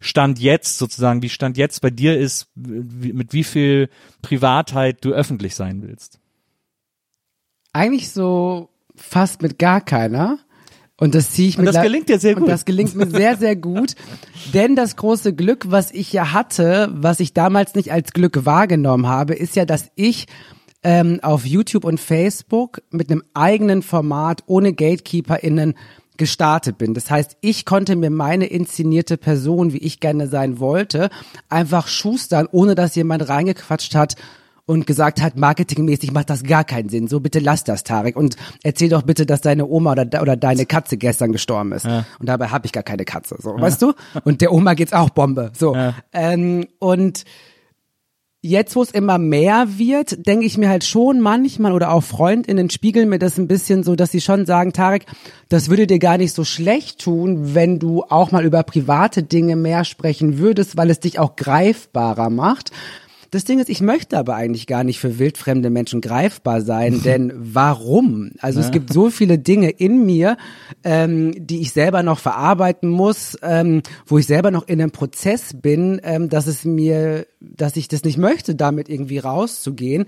Stand jetzt sozusagen, wie Stand jetzt bei dir ist, mit wie viel Privatheit du öffentlich sein willst. Eigentlich so fast mit gar keiner. Und das ziehe ich und mit das gelingt dir sehr gut. Und das gelingt mir sehr, sehr gut. Denn das große Glück, was ich ja hatte, was ich damals nicht als Glück wahrgenommen habe, ist ja, dass ich ähm, auf YouTube und Facebook mit einem eigenen Format ohne GatekeeperInnen gestartet bin. Das heißt, ich konnte mir meine inszenierte Person, wie ich gerne sein wollte, einfach schustern, ohne dass jemand reingequatscht hat und gesagt hat, marketingmäßig macht das gar keinen Sinn. So bitte lass das, Tarek. Und erzähl doch bitte, dass deine Oma oder, oder deine Katze gestern gestorben ist. Ja. Und dabei habe ich gar keine Katze. So, ja. weißt du? Und der Oma geht's auch Bombe. So. Ja. Ähm, und jetzt, wo es immer mehr wird, denke ich mir halt schon manchmal oder auch Freundinnen spiegeln mir das ein bisschen so, dass sie schon sagen, Tarek, das würde dir gar nicht so schlecht tun, wenn du auch mal über private Dinge mehr sprechen würdest, weil es dich auch greifbarer macht. Das Ding ist, ich möchte aber eigentlich gar nicht für wildfremde Menschen greifbar sein, denn warum? Also es gibt so viele Dinge in mir, ähm, die ich selber noch verarbeiten muss, ähm, wo ich selber noch in einem Prozess bin, ähm, dass es mir, dass ich das nicht möchte, damit irgendwie rauszugehen.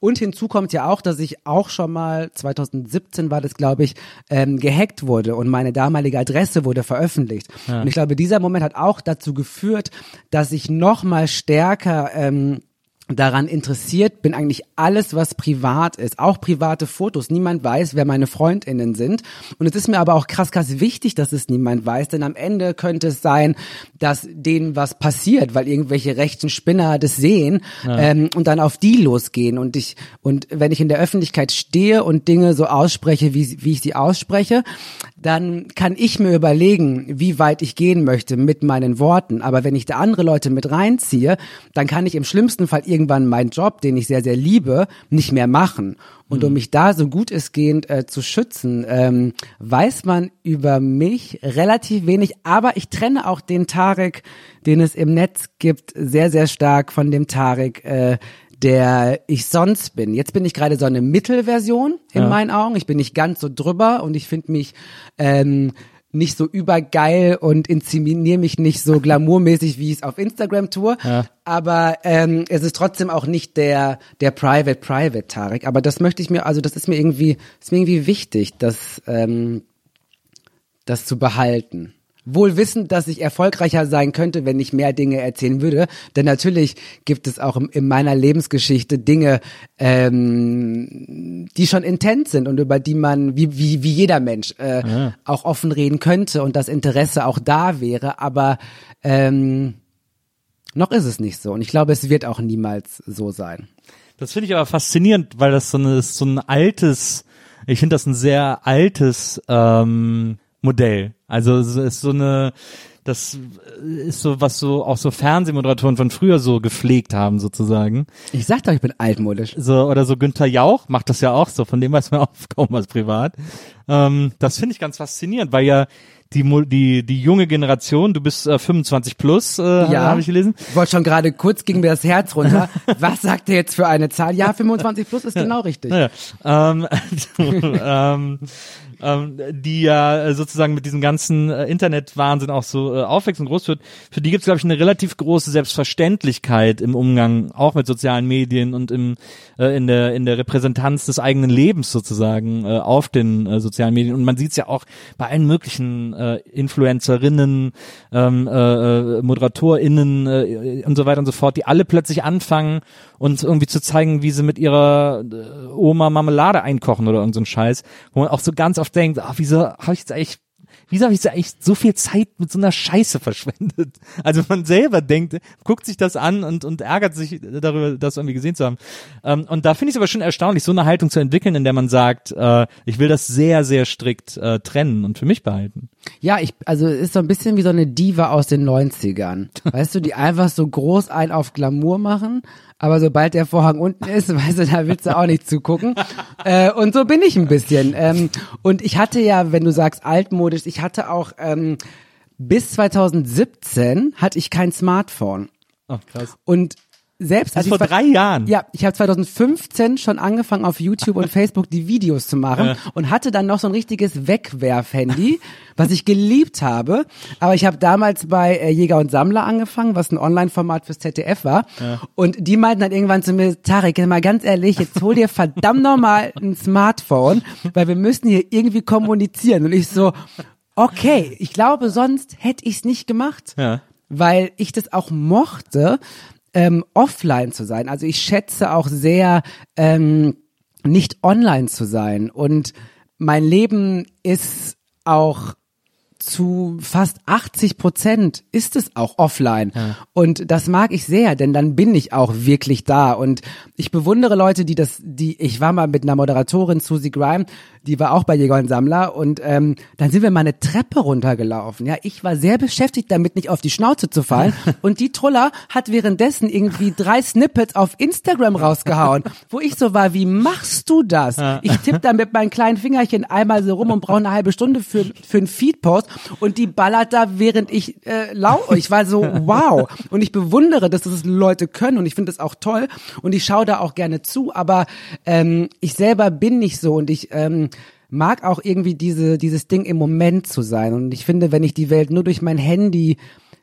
Und hinzu kommt ja auch, dass ich auch schon mal 2017 war das, glaube ich, ähm, gehackt wurde und meine damalige Adresse wurde veröffentlicht. Ja. Und ich glaube, dieser Moment hat auch dazu geführt, dass ich noch mal stärker ähm, daran interessiert bin, eigentlich alles, was privat ist, auch private Fotos. Niemand weiß, wer meine Freundinnen sind. Und es ist mir aber auch krass, krass wichtig, dass es niemand weiß, denn am Ende könnte es sein, dass denen was passiert, weil irgendwelche rechten Spinner das sehen ja. ähm, und dann auf die losgehen. Und ich und wenn ich in der Öffentlichkeit stehe und Dinge so ausspreche, wie, wie ich sie ausspreche, dann kann ich mir überlegen, wie weit ich gehen möchte mit meinen Worten. Aber wenn ich da andere Leute mit reinziehe, dann kann ich im schlimmsten Fall irgendwann meinen Job, den ich sehr, sehr liebe, nicht mehr machen. Und um mhm. mich da so gut es gehend äh, zu schützen, ähm, weiß man über mich relativ wenig. Aber ich trenne auch den Tarek, den es im Netz gibt, sehr, sehr stark von dem Tarek, äh, der ich sonst bin. Jetzt bin ich gerade so eine Mittelversion in ja. meinen Augen. Ich bin nicht ganz so drüber und ich finde mich ähm, nicht so übergeil und inszeniere mich nicht so glamourmäßig, wie ich es auf Instagram tue. Ja. Aber ähm, es ist trotzdem auch nicht der der Private Private Tarek. Aber das möchte ich mir, also das ist mir irgendwie, ist mir irgendwie wichtig, das ähm, das zu behalten. Wohl wissend, dass ich erfolgreicher sein könnte, wenn ich mehr Dinge erzählen würde. Denn natürlich gibt es auch in meiner Lebensgeschichte Dinge, ähm, die schon intens sind und über die man, wie, wie, wie jeder Mensch, äh, ja. auch offen reden könnte und das Interesse auch da wäre. Aber ähm, noch ist es nicht so. Und ich glaube, es wird auch niemals so sein. Das finde ich aber faszinierend, weil das so, eine, so ein altes, ich finde das ein sehr altes ähm, Modell. Also es ist so eine, das ist so, was so auch so Fernsehmoderatoren von früher so gepflegt haben, sozusagen. Ich sag doch, ich bin altmodisch. So, oder so Günther Jauch macht das ja auch so, von dem weiß man auch kaum was privat. Ähm, das finde ich ganz faszinierend, weil ja die, die, die junge Generation, du bist äh, 25 plus, äh, ja. habe ich gelesen. Ich wollte schon gerade kurz ging mir das Herz runter. Was sagt er jetzt für eine Zahl? Ja, 25 plus ist genau richtig. Ja, ähm, ähm, ähm, die ja äh, sozusagen mit diesem ganzen äh, Internetwahnsinn auch so äh, aufwächst und groß wird, für die gibt es, glaube ich, eine relativ große Selbstverständlichkeit im Umgang auch mit sozialen Medien und im, äh, in, der, in der Repräsentanz des eigenen Lebens sozusagen äh, auf den äh, sozialen Medien. Und man sieht es ja auch bei allen möglichen äh, Influencerinnen, ähm, äh, äh ModeratorInnen äh, und so weiter und so fort, die alle plötzlich anfangen, uns irgendwie zu zeigen, wie sie mit ihrer Oma Marmelade einkochen oder irgendein so Scheiß, wo man auch so ganz oft denkt, ach, wieso habe ich jetzt eigentlich wieso habe ich eigentlich so viel Zeit mit so einer Scheiße verschwendet? Also man selber denkt, guckt sich das an und, und ärgert sich darüber, das irgendwie gesehen zu haben. Ähm, und da finde ich es aber schon erstaunlich, so eine Haltung zu entwickeln, in der man sagt, äh, ich will das sehr, sehr strikt äh, trennen und für mich behalten. Ja, ich, also ist so ein bisschen wie so eine Diva aus den 90ern. Weißt du, die einfach so groß ein auf Glamour machen, aber sobald der Vorhang unten ist, weißt du, da willst du auch nicht zugucken. Äh, und so bin ich ein bisschen. Ähm, und ich hatte ja, wenn du sagst altmodisch, ich hatte auch ähm, bis 2017 hatte ich kein Smartphone. Ach, krass. Und selbst als vor drei Jahren. Ja, ich habe 2015 schon angefangen auf YouTube und Facebook die Videos zu machen ja. und hatte dann noch so ein richtiges Wegwerf-Handy, was ich geliebt habe. Aber ich habe damals bei äh, Jäger und Sammler angefangen, was ein Online-Format fürs ZDF war. Ja. Und die meinten dann irgendwann zu mir, Tarek, mal ganz ehrlich, jetzt hol dir verdammt nochmal ein Smartphone, weil wir müssen hier irgendwie kommunizieren. Und ich so, okay, ich glaube, sonst hätte ich es nicht gemacht. Ja weil ich das auch mochte, ähm, offline zu sein. Also ich schätze auch sehr, ähm, nicht online zu sein. Und mein Leben ist auch zu fast 80 Prozent ist es auch offline. Ja. Und das mag ich sehr, denn dann bin ich auch wirklich da. Und ich bewundere Leute, die das, die, ich war mal mit einer Moderatorin, Susie Grime, die war auch bei Jäger und Sammler und ähm, dann sind wir mal eine Treppe runtergelaufen. Ja, ich war sehr beschäftigt damit, nicht auf die Schnauze zu fallen und die Truller hat währenddessen irgendwie drei Snippets auf Instagram rausgehauen, wo ich so war, wie machst du das? Ich tippe da mit meinen kleinen Fingerchen einmal so rum und brauche eine halbe Stunde für, für einen Feedpost und die ballert da, während ich äh, lau. Ich war so, wow. Und ich bewundere, dass das Leute können und ich finde das auch toll und ich schaue da auch gerne zu, aber ähm, ich selber bin nicht so und ich ähm, mag auch irgendwie diese, dieses Ding im Moment zu sein. Und ich finde, wenn ich die Welt nur durch mein Handy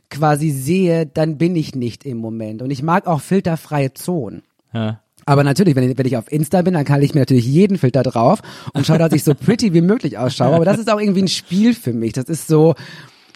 quasi sehe, dann bin ich nicht im Moment. Und ich mag auch filterfreie Zonen. Ja. Aber natürlich, wenn ich, wenn ich auf Insta bin, dann kann ich mir natürlich jeden Filter drauf und schaue, dass ich so pretty wie möglich ausschaue. Aber das ist auch irgendwie ein Spiel für mich. Das ist so,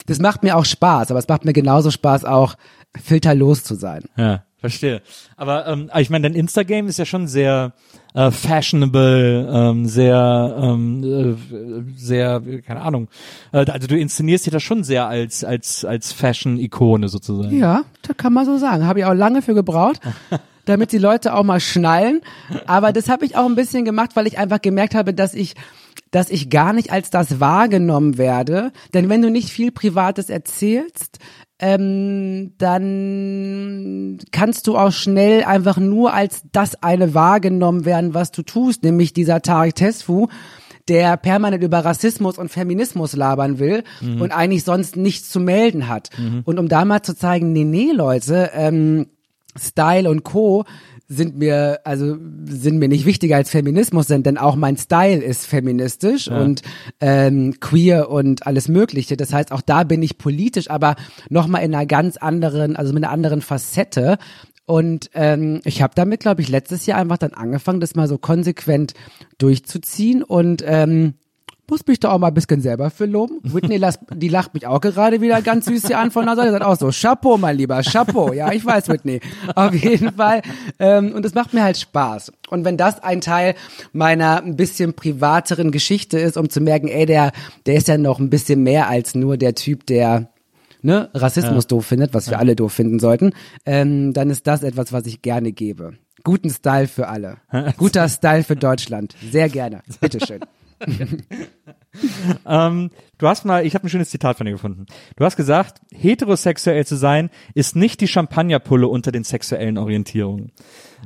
das macht mir auch Spaß, aber es macht mir genauso Spaß, auch filterlos zu sein. Ja, verstehe. Aber ähm, ich meine, dein Instagram ist ja schon sehr äh, fashionable, ähm, sehr, ähm, äh, sehr, keine Ahnung. Äh, also du inszenierst dich da schon sehr als als als Fashion-Ikone sozusagen. Ja, da kann man so sagen. Habe ich auch lange für gebraucht. damit die Leute auch mal schnallen. Aber das habe ich auch ein bisschen gemacht, weil ich einfach gemerkt habe, dass ich dass ich gar nicht als das wahrgenommen werde. Denn wenn du nicht viel Privates erzählst, ähm, dann kannst du auch schnell einfach nur als das eine wahrgenommen werden, was du tust, nämlich dieser Tarek Tesfu, der permanent über Rassismus und Feminismus labern will und eigentlich sonst nichts zu melden hat. Und um da mal zu zeigen, nee, nee, Leute, ähm, Style und Co. sind mir, also sind mir nicht wichtiger als Feminismus sind, denn auch mein Style ist feministisch und ähm, queer und alles Mögliche. Das heißt, auch da bin ich politisch, aber nochmal in einer ganz anderen, also mit einer anderen Facette. Und ähm, ich habe damit, glaube ich, letztes Jahr einfach dann angefangen, das mal so konsequent durchzuziehen und ähm, muss mich da auch mal ein bisschen selber für loben. Whitney, die lacht mich auch gerade wieder ganz süß hier an von der Seite. Sagt auch so, Chapeau, mein Lieber, Chapeau. Ja, ich weiß, Whitney. Auf jeden Fall. Ähm, und es macht mir halt Spaß. Und wenn das ein Teil meiner ein bisschen privateren Geschichte ist, um zu merken, ey, der, der ist ja noch ein bisschen mehr als nur der Typ, der ne, Rassismus doof findet, was wir alle doof finden sollten, ähm, dann ist das etwas, was ich gerne gebe. Guten Style für alle. Guter Style für Deutschland. Sehr gerne. Bitteschön. Ähm, du hast mal, ich habe ein schönes Zitat von dir gefunden. Du hast gesagt, heterosexuell zu sein ist nicht die Champagnerpulle unter den sexuellen Orientierungen.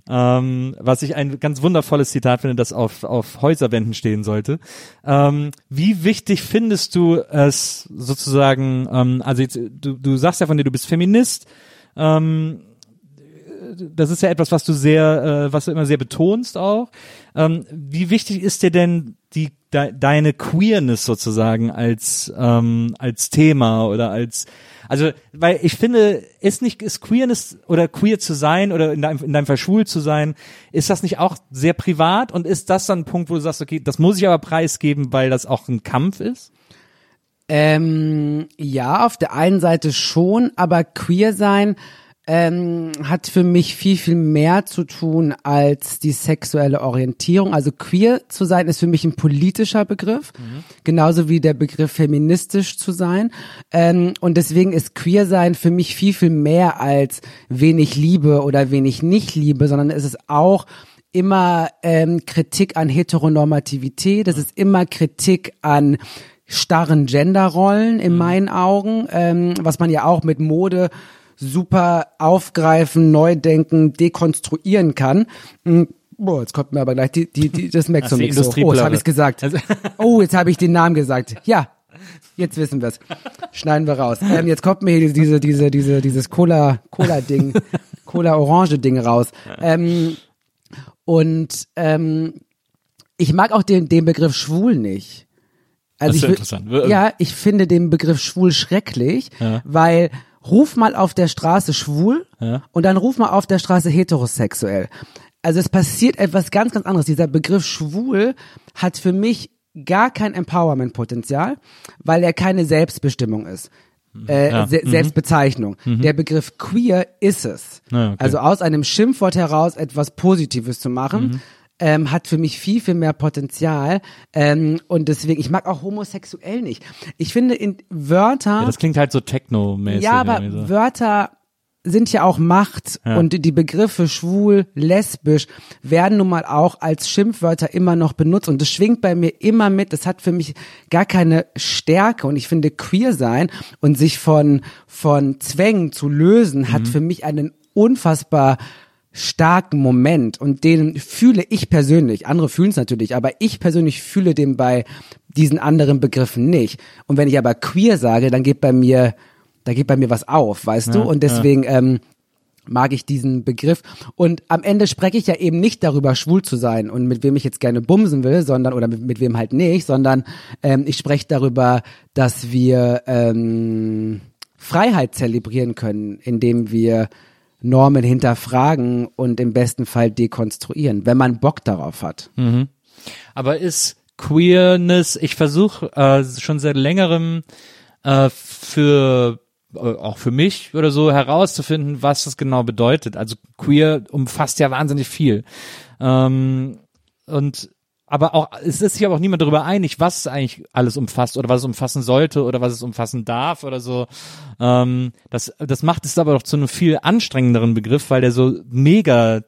Ähm, was ich ein ganz wundervolles Zitat finde, das auf, auf Häuserwänden stehen sollte. Ähm, wie wichtig findest du es sozusagen, ähm, also jetzt, du, du sagst ja von dir, du bist Feminist, ähm, das ist ja etwas, was du sehr, äh, was du immer sehr betonst auch. Ähm, wie wichtig ist dir denn die de, deine Queerness sozusagen als ähm, als Thema oder als also weil ich finde, ist nicht ist Queerness oder queer zu sein oder in deinem, in deinem Fall schwul zu sein, ist das nicht auch sehr privat und ist das dann ein Punkt, wo du sagst, okay, das muss ich aber preisgeben, weil das auch ein Kampf ist? Ähm, ja, auf der einen Seite schon, aber queer sein ähm, hat für mich viel, viel mehr zu tun als die sexuelle Orientierung. Also queer zu sein ist für mich ein politischer Begriff, genauso wie der Begriff feministisch zu sein. Ähm, und deswegen ist queer sein für mich viel, viel mehr als wenig Liebe oder wenig Nicht-Liebe, sondern es ist auch immer ähm, Kritik an Heteronormativität, es ist immer Kritik an starren Genderrollen in meinen Augen, ähm, was man ja auch mit Mode super aufgreifen, neu denken, dekonstruieren kann. Hm, Boah, jetzt kommt mir aber gleich die, die, die, das nicht so. Oh, jetzt habe ich gesagt. Also- Oh, jetzt habe ich den Namen gesagt. Ja, jetzt wissen wir's. Schneiden wir raus. Ähm, jetzt kommt mir hier diese, diese, diese, dieses Cola, Cola-Ding, Cola-Orange-Ding raus. Ähm, und ähm, ich mag auch den, den Begriff schwul nicht. Also Das ist ich interessant. Ja, ich finde den Begriff schwul schrecklich, Ja. weil ruf mal auf der Straße schwul Ja. und dann ruf mal auf der Straße heterosexuell. Also es passiert etwas ganz, ganz anderes. Dieser Begriff schwul hat für mich gar kein Empowerment-Potenzial, weil er keine Selbstbestimmung ist. Äh, Ja. Se Mhm. Selbstbezeichnung. Der Begriff queer ist es. Ja, okay. Also aus einem Schimpfwort heraus etwas Positives zu machen, Mhm. Ähm, hat für mich viel, viel mehr Potenzial. Ähm, und deswegen, ich mag auch homosexuell nicht. Ich finde in Wörter. Ja, das klingt halt so techno-mäßig. Ja, aber so. Wörter sind ja auch Macht Ja. und die Begriffe schwul, lesbisch werden nun mal auch als Schimpfwörter immer noch benutzt und das schwingt bei mir immer mit. Das hat für mich gar keine Stärke und ich finde queer sein und sich von von Zwängen zu lösen hat für mich einen unfassbar starken Moment und den fühle ich persönlich. Andere fühlen es natürlich, aber ich persönlich fühle den bei diesen anderen Begriffen nicht. Und wenn ich aber queer sage, dann geht bei mir, da geht bei mir was auf, weißt du? Und deswegen ähm, mag ich diesen Begriff. Und am Ende spreche ich ja eben nicht darüber, schwul zu sein und mit wem ich jetzt gerne bumsen will, sondern oder mit, mit wem halt nicht, sondern ähm, ich spreche darüber, dass wir ähm, Freiheit zelebrieren können, indem wir Normen hinterfragen und im besten Fall dekonstruieren, wenn man Bock darauf hat. Aber ist Queerness, ich versuche äh, schon seit längerem äh, für äh, auch für mich oder so herauszufinden, was das genau bedeutet. Also queer umfasst ja wahnsinnig viel. Ähm, und aber auch, es ist sich aber auch niemand darüber einig, was es eigentlich alles umfasst oder was es umfassen sollte oder was es umfassen darf oder so. Ähm, das, das macht es aber doch zu einem viel anstrengenderen Begriff, weil der so mega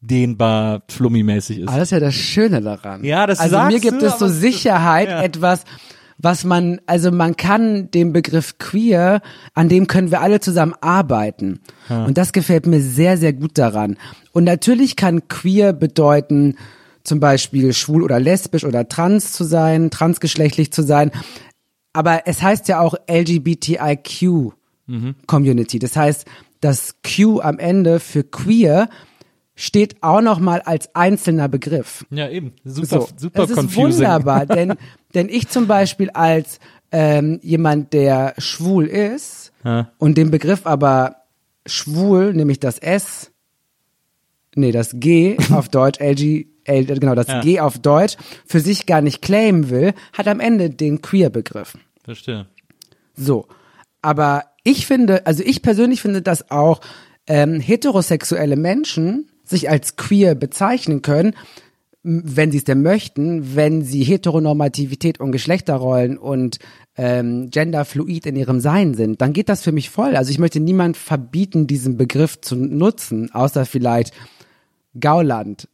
dehnbar flummimäßig ist. Aber das ist ja das Schöne daran. Ja, das Also mir gibt du, es so Sicherheit, Ja. etwas, was man, also man kann den Begriff queer, an dem können wir alle zusammen arbeiten. Und das gefällt mir sehr, sehr gut daran. Und natürlich kann queer bedeuten, zum Beispiel schwul oder lesbisch oder trans zu sein, transgeschlechtlich zu sein. Aber es heißt ja auch LGBTIQ Community. Das heißt, das Q am Ende für queer steht auch noch mal als einzelner Begriff. Ja, eben. Super, So, super es ist confusing. wunderbar, denn, denn ich zum Beispiel als ähm, jemand, der schwul ist Ja. und den Begriff aber schwul, nämlich das S, nee, das G auf Deutsch, LG, L, genau, das Ja. G auf Deutsch, für sich gar nicht claimen will, hat am Ende den Queer-Begriff. Verstehe. So. Aber ich finde, also ich persönlich finde, dass auch ähm, heterosexuelle Menschen sich als queer bezeichnen können, wenn sie es denn möchten, wenn sie Heteronormativität und Geschlechterrollen und ähm, genderfluid in ihrem Sein sind, dann geht das für mich voll. Also ich möchte niemand verbieten, diesen Begriff zu nutzen, außer vielleicht Gauland.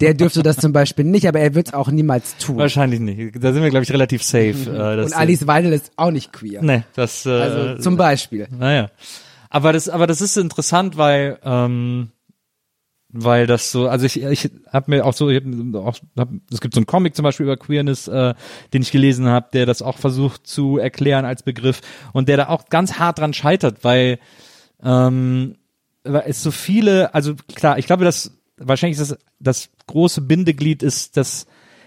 Der dürfte das zum Beispiel nicht, aber er wird es auch niemals tun. Wahrscheinlich nicht. Da sind wir, glaube ich, relativ safe. Äh, dass Und Alice Weidel ist auch nicht queer. Nee, das, äh, Also zum Beispiel. naja. Aber das, aber das ist interessant, weil, ähm, weil das so, also ich, ich habe mir auch so, ich hab auch, hab, es gibt so einen Comic zum Beispiel über Queerness, äh, den ich gelesen habe, der das auch versucht zu erklären als Begriff und der da auch ganz hart dran scheitert, weil, ähm, weil es so viele, also klar, ich glaube, dass wahrscheinlich ist das, das große Bindeglied ist das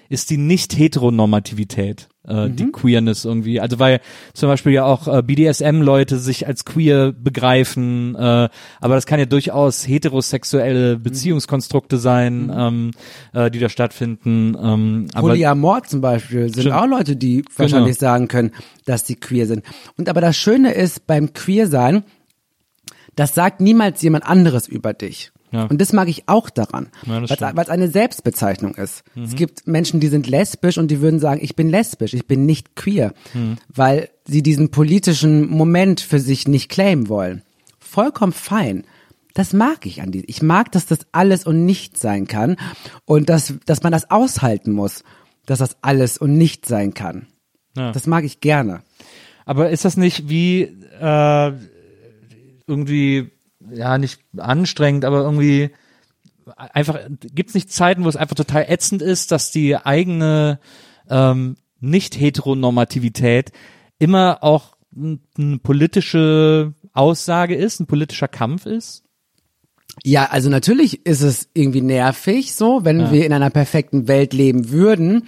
ist die Nicht-Heteronormativität, äh, die Queerness irgendwie. Also weil zum Beispiel ja auch äh, BDSM-Leute sich als queer begreifen, äh, aber das kann ja durchaus heterosexuelle Beziehungskonstrukte sein, ähm, äh, die da stattfinden. Ähm, aber Polyamor zum Beispiel sind auch Leute, die wahrscheinlich sagen können, dass sie queer sind. Und aber das Schöne ist beim Queer-Sein, das sagt niemals jemand anderes über dich. Ja. Und das mag ich auch daran, Ja, weil. Mhm. es eine Selbstbezeichnung ist. Es gibt Menschen, die sind lesbisch und die würden sagen, ich bin lesbisch, ich bin nicht queer, Mhm. weil sie diesen politischen Moment für sich nicht claimen wollen. Vollkommen fein. Das mag ich an die. Ich mag, dass das alles und nichts sein kann und dass, dass man das aushalten muss, dass das alles und nichts sein kann. Ja. Das mag ich gerne. Aber ist das nicht wie äh, irgendwie, ja, nicht anstrengend, aber irgendwie einfach, gibt es nicht Zeiten, wo es einfach total ätzend ist, dass die eigene ähm, Nicht-Heteronormativität immer auch eine politische Aussage ist, ein politischer Kampf ist? Ja, also natürlich ist es irgendwie nervig so, wenn wir in einer perfekten Welt leben würden,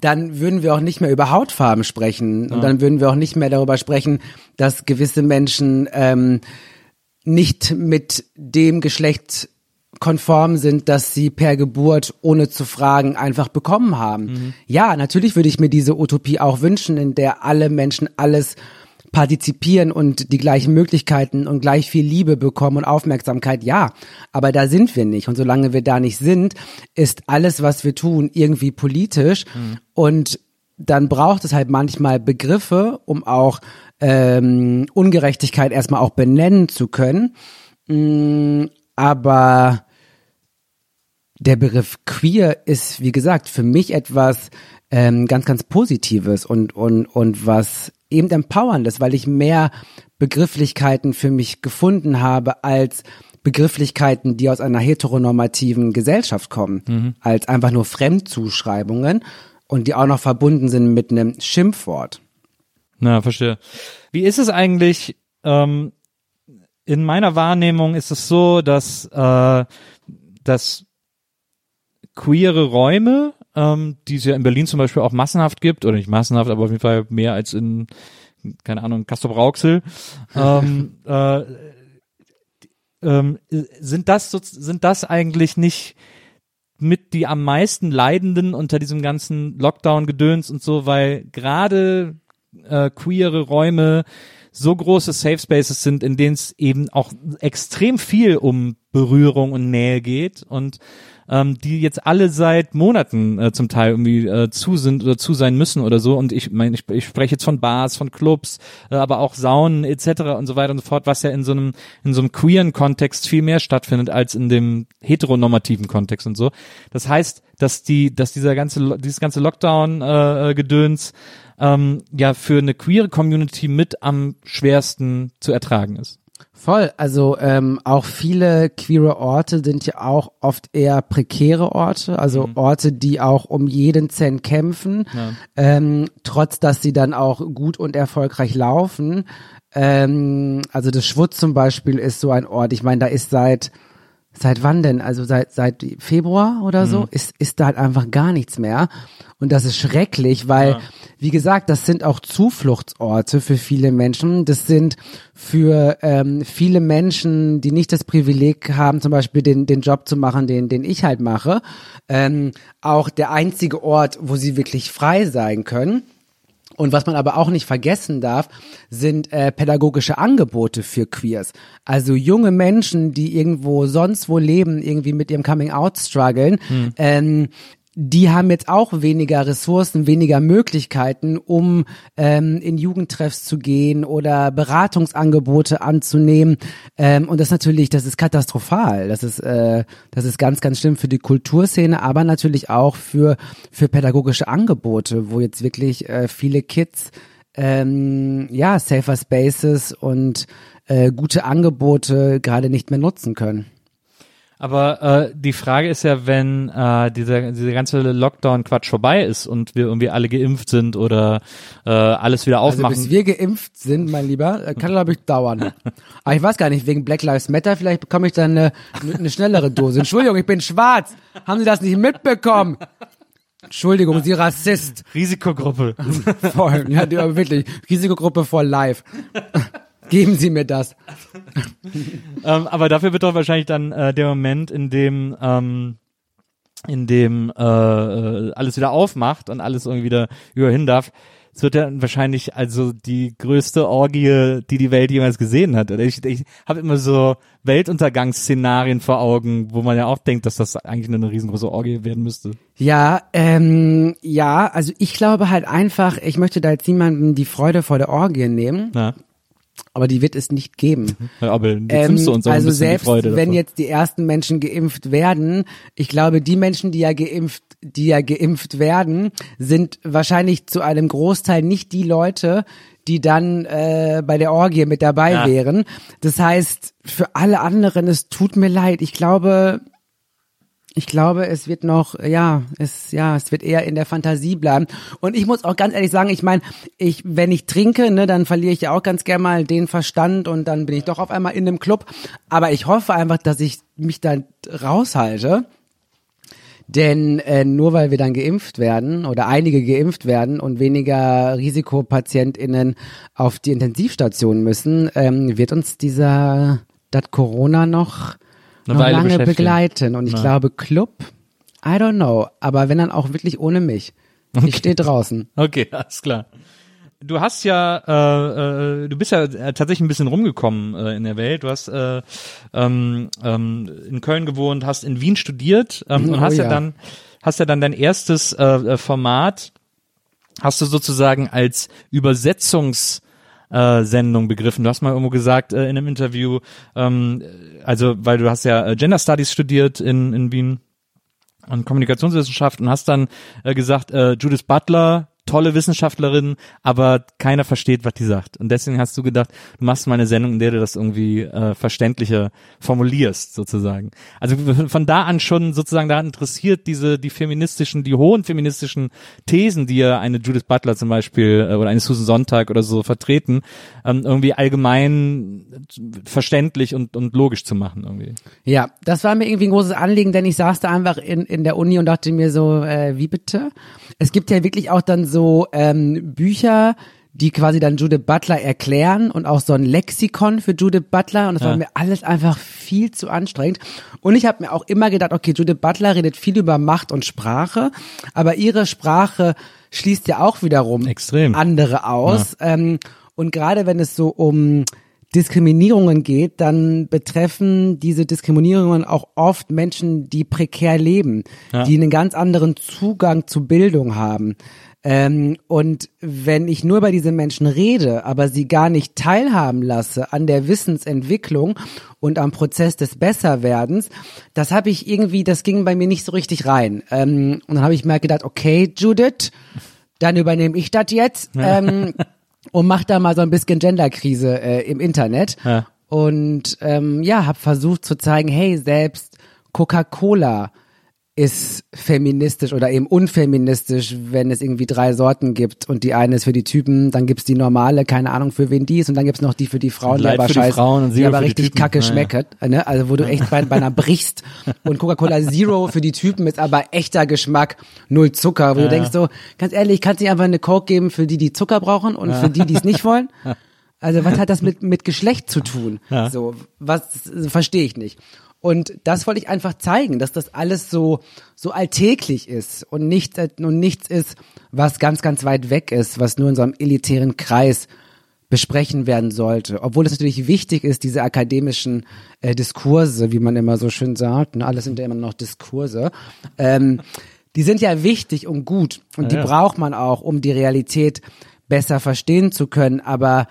dann würden wir auch nicht mehr über Hautfarben sprechen. Und dann würden wir auch nicht mehr darüber sprechen, dass gewisse Menschen ähm, nicht mit dem Geschlecht konform sind, dass sie per Geburt ohne zu fragen einfach bekommen haben. Ja, natürlich würde ich mir diese Utopie auch wünschen, in der alle Menschen alles partizipieren und die gleichen Möglichkeiten und gleich viel Liebe bekommen und Aufmerksamkeit, ja. Aber da sind wir nicht. Und solange wir da nicht sind, ist alles, was wir tun, irgendwie politisch. Und dann braucht es halt manchmal Begriffe, um auch ähm, Ungerechtigkeit erstmal auch benennen zu können. Mm, aber der Begriff queer ist, wie gesagt, für mich etwas ähm, ganz, ganz Positives und, und, und was eben empowerndes, weil ich mehr Begrifflichkeiten für mich gefunden habe als Begrifflichkeiten, die aus einer heteronormativen Gesellschaft kommen, als einfach nur Fremdzuschreibungen und die auch noch verbunden sind mit einem Schimpfwort. Na, verstehe. Wie ist es eigentlich, ähm, in meiner Wahrnehmung ist es so, dass, äh, dass queere Räume, ähm, die es ja in Berlin zum Beispiel auch massenhaft gibt, oder nicht massenhaft, aber auf jeden Fall mehr als in, keine Ahnung, Castor Brauxel, ähm, äh, ähm, sind das sind das eigentlich nicht mit die am meisten Leidenden unter diesem ganzen Lockdown-Gedöns und so, weil gerade äh, queere Räume so große Safe Spaces sind, in denen es eben auch extrem viel um Berührung und Nähe geht und ähm, die jetzt alle seit Monaten äh, zum Teil irgendwie äh, zu sind oder zu sein müssen oder so. Und ich meine, ich, ich spreche jetzt von Bars, von Clubs, äh, aber auch Saunen etc. und so weiter und so fort, was ja in so einem in so einem queeren Kontext viel mehr stattfindet als in dem heteronormativen Kontext und so. Das heißt, dass die, dass dieser ganze dieses ganze Lockdown-Gedöns ähm, ja für eine queere Community mit am schwersten zu ertragen ist. Voll, also ähm, auch viele queere Orte sind ja auch oft eher prekäre Orte, also Orte, die auch um jeden Cent kämpfen, ähm, trotz dass sie dann auch gut und erfolgreich laufen. Ähm, also das Schwutz zum Beispiel ist so ein Ort, ich meine, da ist seit Seit wann denn? Also seit seit Februar oder so ist ist da halt einfach gar nichts mehr und das ist schrecklich, weil wie gesagt, das sind auch Zufluchtsorte für viele Menschen. Das sind für ähm, viele Menschen, die nicht das Privileg haben, zum Beispiel den den Job zu machen, den den ich halt mache, ähm, auch der einzige Ort, wo sie wirklich frei sein können. Und was man aber auch nicht vergessen darf, sind äh, pädagogische Angebote für Queers. Also junge Menschen, die irgendwo sonst wo leben, irgendwie mit ihrem Coming Out strugglen, ähm, die haben jetzt auch weniger Ressourcen, weniger Möglichkeiten, um ähm, in Jugendtreffs zu gehen oder Beratungsangebote anzunehmen. Ähm, und das natürlich, das ist katastrophal. Das ist, äh, das ist ganz, ganz schlimm für die Kulturszene, aber natürlich auch für für pädagogische Angebote, wo jetzt wirklich äh, viele Kids ähm, ja safer Spaces und äh, gute Angebote gerade nicht mehr nutzen können. Aber äh, die Frage ist ja, wenn äh, dieser, dieser ganze Lockdown-Quatsch vorbei ist und wir irgendwie alle geimpft sind oder äh, alles wieder Also aufmachen. bis wir geimpft sind, mein Lieber, äh, kann glaube ich dauern. Aber ich weiß gar nicht, wegen Black Lives Matter, vielleicht bekomme ich dann eine, eine schnellere Dose. Entschuldigung, ich bin schwarz. Haben Sie das nicht mitbekommen? Entschuldigung, Sie Rassist. Risikogruppe. Voll, ja, wirklich. Risikogruppe for life. Geben Sie mir das. ähm, aber dafür wird doch wahrscheinlich dann äh, der Moment, in dem ähm, in dem äh, äh, alles wieder aufmacht und alles irgendwie wieder über hin darf. Es wird ja wahrscheinlich also die größte Orgie, die die Welt jemals gesehen hat. Ich, ich habe immer so Weltuntergangsszenarien vor Augen, wo man ja auch denkt, dass das eigentlich eine riesengroße Orgie werden müsste. Ja, ähm, ja, also ich glaube halt einfach, ich möchte da jetzt niemandem die Freude vor der Orgie nehmen, Na, aber die wird es nicht geben. ja, aber du Ähm, nimmst du uns auch also ein selbst die Freude wenn davon. jetzt die ersten Menschen geimpft werden, ich glaube, die Menschen, die ja geimpft, die ja geimpft werden, sind wahrscheinlich zu einem Großteil nicht die Leute, die dann äh, bei der Orgie mit dabei Ja. wären. Das heißt, für alle anderen, es tut mir leid. Ich glaube, ich glaube, es wird noch, ja, es, ja, es wird eher in der Fantasie bleiben. Und ich muss auch ganz ehrlich sagen, ich meine, ich, wenn ich trinke, ne, dann verliere ich ja auch ganz gerne mal den Verstand und dann bin ich doch auf einmal in einem Club. Aber ich hoffe einfach, dass ich mich da raushalte. Denn äh, nur weil wir dann geimpft werden oder einige geimpft werden und weniger RisikopatientInnen auf die Intensivstation müssen, ähm, wird uns dieser das Corona noch, Eine noch lange begleiten. Und ich Ja. glaube, Club, I don't know, aber wenn dann auch wirklich ohne mich. Ich stehe draußen. Okay, alles klar. Du hast ja, äh, äh, du bist ja äh, tatsächlich ein bisschen rumgekommen äh, in der Welt. Du hast äh, ähm, ähm, in Köln gewohnt, hast in Wien studiert ähm, und Oh hast ja. ja. dann, hast ja dann dein erstes äh, äh, Format, hast du sozusagen als Übersetzungs äh, Sendung begriffen. Du hast mal irgendwo gesagt äh, in einem Interview, ähm, also weil du hast ja äh, Gender Studies studiert in, in Wien und Kommunikationswissenschaften, hast dann äh, gesagt, äh, Judith Butler tolle Wissenschaftlerin, aber keiner versteht, was die sagt. Und deswegen hast du gedacht, du machst mal eine Sendung, in der du das irgendwie äh, verständlicher formulierst, sozusagen. Also von da an schon sozusagen da interessiert diese die feministischen, die hohen feministischen Thesen, die ja eine Judith Butler zum Beispiel äh, oder eine Susan Sonntag oder so vertreten, ähm, irgendwie allgemein verständlich und, und logisch zu machen irgendwie. Ja, das war mir irgendwie ein großes Anliegen, denn ich saß da einfach in, in der Uni und dachte mir so, äh, wie bitte? Es gibt ja wirklich auch dann so ähm, Bücher, die quasi dann Judith Butler erklären und auch so ein Lexikon für Judith Butler und das ja. war mir alles einfach viel zu anstrengend und ich habe mir auch immer gedacht, okay, Judith Butler redet viel über Macht und Sprache, aber ihre Sprache schließt ja auch wiederum Extrem. andere aus ja. ähm, und gerade wenn es so um Diskriminierungen geht, dann betreffen diese Diskriminierungen auch oft Menschen, die prekär leben, ja. die einen ganz anderen Zugang zu Bildung haben. Ähm, und wenn ich nur bei diesen Menschen rede, aber sie gar nicht teilhaben lasse an der Wissensentwicklung und am Prozess des Besserwerdens, das habe ich irgendwie, das ging bei mir nicht so richtig rein. Ähm, und dann habe ich mir gedacht, okay, Judith, dann übernehme ich das jetzt ähm, und mach da mal so ein bisschen Genderkrise äh, im Internet. Ja. Und ähm, ja, habe versucht zu zeigen, hey, selbst Coca-Cola ist feministisch oder eben unfeministisch, wenn es irgendwie drei Sorten gibt und die eine ist für die Typen, dann gibt's die normale, keine Ahnung für wen die ist und dann gibt's noch die für die Frauen, die aber scheiße, die, die aber richtig die kacke ja, schmecket, ne? also wo du echt bei, bei einer brichst und Coca-Cola Zero für die Typen ist aber echter Geschmack, null Zucker, wo ja, du denkst so, ganz ehrlich, kannst du einfach eine Coke geben für die, die Zucker brauchen und für die, die es nicht wollen? Also was hat das mit, mit Geschlecht zu tun? So, was verstehe ich nicht. Und das wollte ich einfach zeigen, dass das alles so, so alltäglich ist und, nicht, und nichts ist, was ganz, ganz weit weg ist, was nur in so einem elitären Kreis besprechen werden sollte. Obwohl es natürlich wichtig ist, diese akademischen äh, Diskurse, wie man immer so schön sagt, ne, alles sind ja immer noch Diskurse, ähm, die sind ja wichtig und gut und ja, die ja. braucht man auch, um die Realität besser verstehen zu können. Aber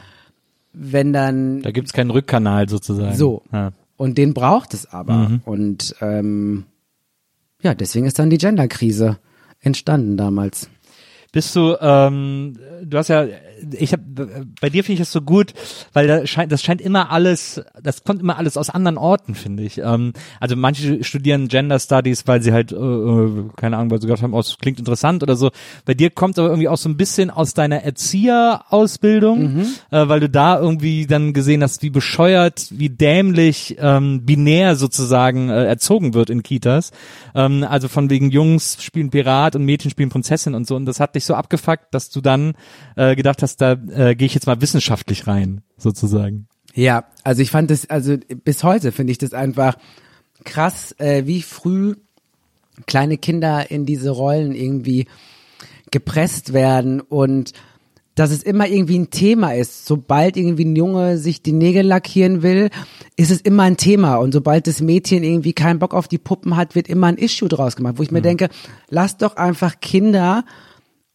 wenn dann... Da gibt's keinen Rückkanal sozusagen. So. Ja. Und den braucht es aber. Mhm. Und ähm, ja, deswegen ist dann die Genderkrise entstanden damals. Bist du, ähm, du hast ja ich habe bei dir finde ich das so gut, weil da scheint, das scheint immer alles, das kommt immer alles aus anderen Orten, finde ich. Ähm, also manche studieren Gender Studies, weil sie halt, äh, äh keine Ahnung, weil sie gesagt haben, oh, das klingt interessant oder so. Bei dir kommt aber irgendwie auch so ein bisschen aus deiner Erzieherausbildung, mhm. äh, weil du da irgendwie dann gesehen hast, wie bescheuert, wie dämlich ähm, binär sozusagen äh, erzogen wird in Kitas. Ähm, also von wegen Jungs spielen Pirat und Mädchen spielen Prinzessin und so. Und das hat dich so abgefuckt, dass du dann äh, gedacht hast, da äh, gehe ich jetzt mal wissenschaftlich rein, sozusagen. Ja, also ich fand das, also bis heute finde ich das einfach krass, äh, wie früh kleine Kinder in diese Rollen irgendwie gepresst werden und dass es immer irgendwie ein Thema ist. Sobald irgendwie ein Junge sich die Nägel lackieren will, ist es immer ein Thema. Und sobald das Mädchen irgendwie keinen Bock auf die Puppen hat, wird immer ein Issue draus gemacht, wo ich mir mhm. denke, lass doch einfach Kinder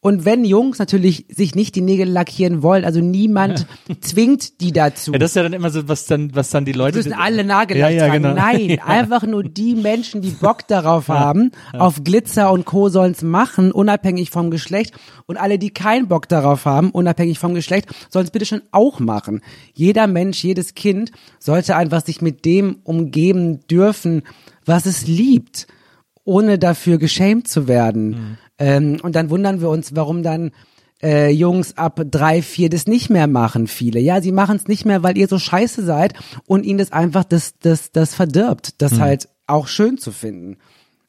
und wenn Jungs natürlich sich nicht die Nägel lackieren wollen, also niemand zwingt die dazu. Ja, das ist ja dann immer so, was dann, was dann die Leute. Die müssen alle Nagellack ja, ja. Genau. Nein, ja. einfach nur die Menschen, die Bock darauf haben, auf Glitzer und Co. sollen's machen, unabhängig vom Geschlecht. Und alle, die keinen Bock darauf haben, unabhängig vom Geschlecht, sollen's bitte schon auch machen. Jeder Mensch, jedes Kind sollte einfach sich mit dem umgeben dürfen, was es liebt, ohne dafür geschämt zu werden. Mhm. Ähm, und dann wundern wir uns, warum dann äh, Jungs ab drei, vier das nicht mehr machen, viele. Ja, sie machen es nicht mehr, weil ihr so scheiße seid und ihnen das einfach das, das, das verdirbt, das mhm. halt auch schön zu finden.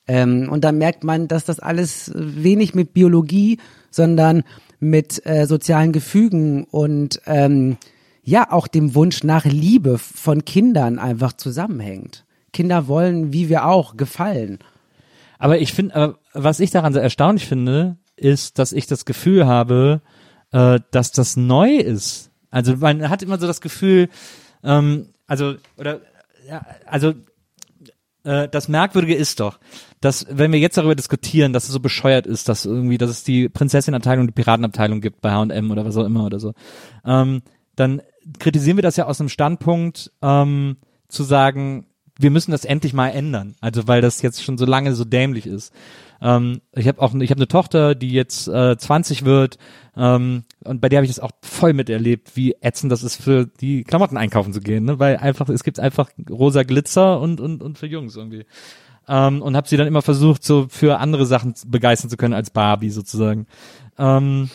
Ähm, und dann merkt man, dass das alles wenig mit Biologie, sondern mit äh, sozialen Gefügen und ähm, ja auch dem Wunsch nach Liebe von Kindern einfach zusammenhängt. Kinder wollen, wie wir auch, gefallen. Aber ich finde, was ich daran so erstaunlich finde, ist, dass ich das Gefühl habe, äh, dass das neu ist. Also man hat immer so das Gefühl, ähm, also oder ja, also äh, das Merkwürdige ist doch, dass wenn wir jetzt darüber diskutieren, dass es so bescheuert ist, dass irgendwie, dass es die Prinzessin-Abteilung, die Piratenabteilung gibt bei H&M oder was auch immer oder so, ähm, dann kritisieren wir das ja aus einem Standpunkt ähm, zu sagen, wir müssen das endlich mal ändern. Also weil das jetzt schon so lange so dämlich ist. Ähm, ich habe auch, ich habe eine Tochter, die jetzt äh, 20 wird ähm, und bei der habe ich das auch voll miterlebt, wie ätzend das ist für die Klamotten einkaufen zu gehen, ne? weil einfach es gibt einfach rosa Glitzer und und und für Jungs irgendwie. Ähm, und habe sie dann immer versucht, so für andere Sachen begeistern zu können als Barbie sozusagen. Ähm,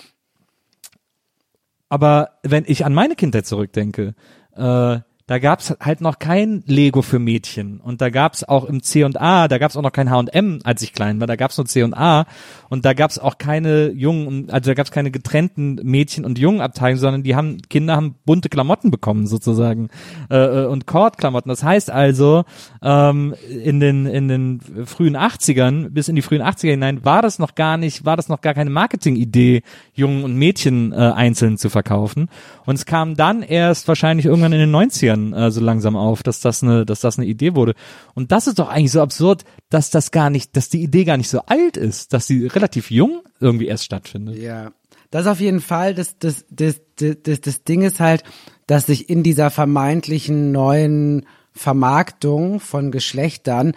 aber wenn ich an meine Kindheit zurückdenke, äh, da gab's halt noch kein Lego für Mädchen. Und da gab's auch im C und A, da gab's auch noch kein H&M, als ich klein war, da gab's nur C und A. Und da gab's auch keine jungen, also da gab's keine getrennten Mädchen und Jungenabteilungen, sondern die haben Kinder haben bunte Klamotten bekommen sozusagen. Äh, äh und Kordklamotten. Das heißt also ähm, in den in den frühen 80ern bis in die frühen 80er hinein war das noch gar nicht, war das noch gar keine Marketingidee, Jungen und Mädchen äh, einzeln zu verkaufen und es kam dann erst wahrscheinlich irgendwann in den 90ern äh, so langsam auf, dass das eine, dass das eine Idee wurde. Und das ist doch eigentlich so absurd, dass das gar nicht, dass die Idee gar nicht so alt ist, dass sie relativ jung irgendwie erst stattfindet. Ja. Das auf jeden Fall, das, das, das, das, das, das Ding ist halt, dass sich in dieser vermeintlichen neuen Vermarktung von Geschlechtern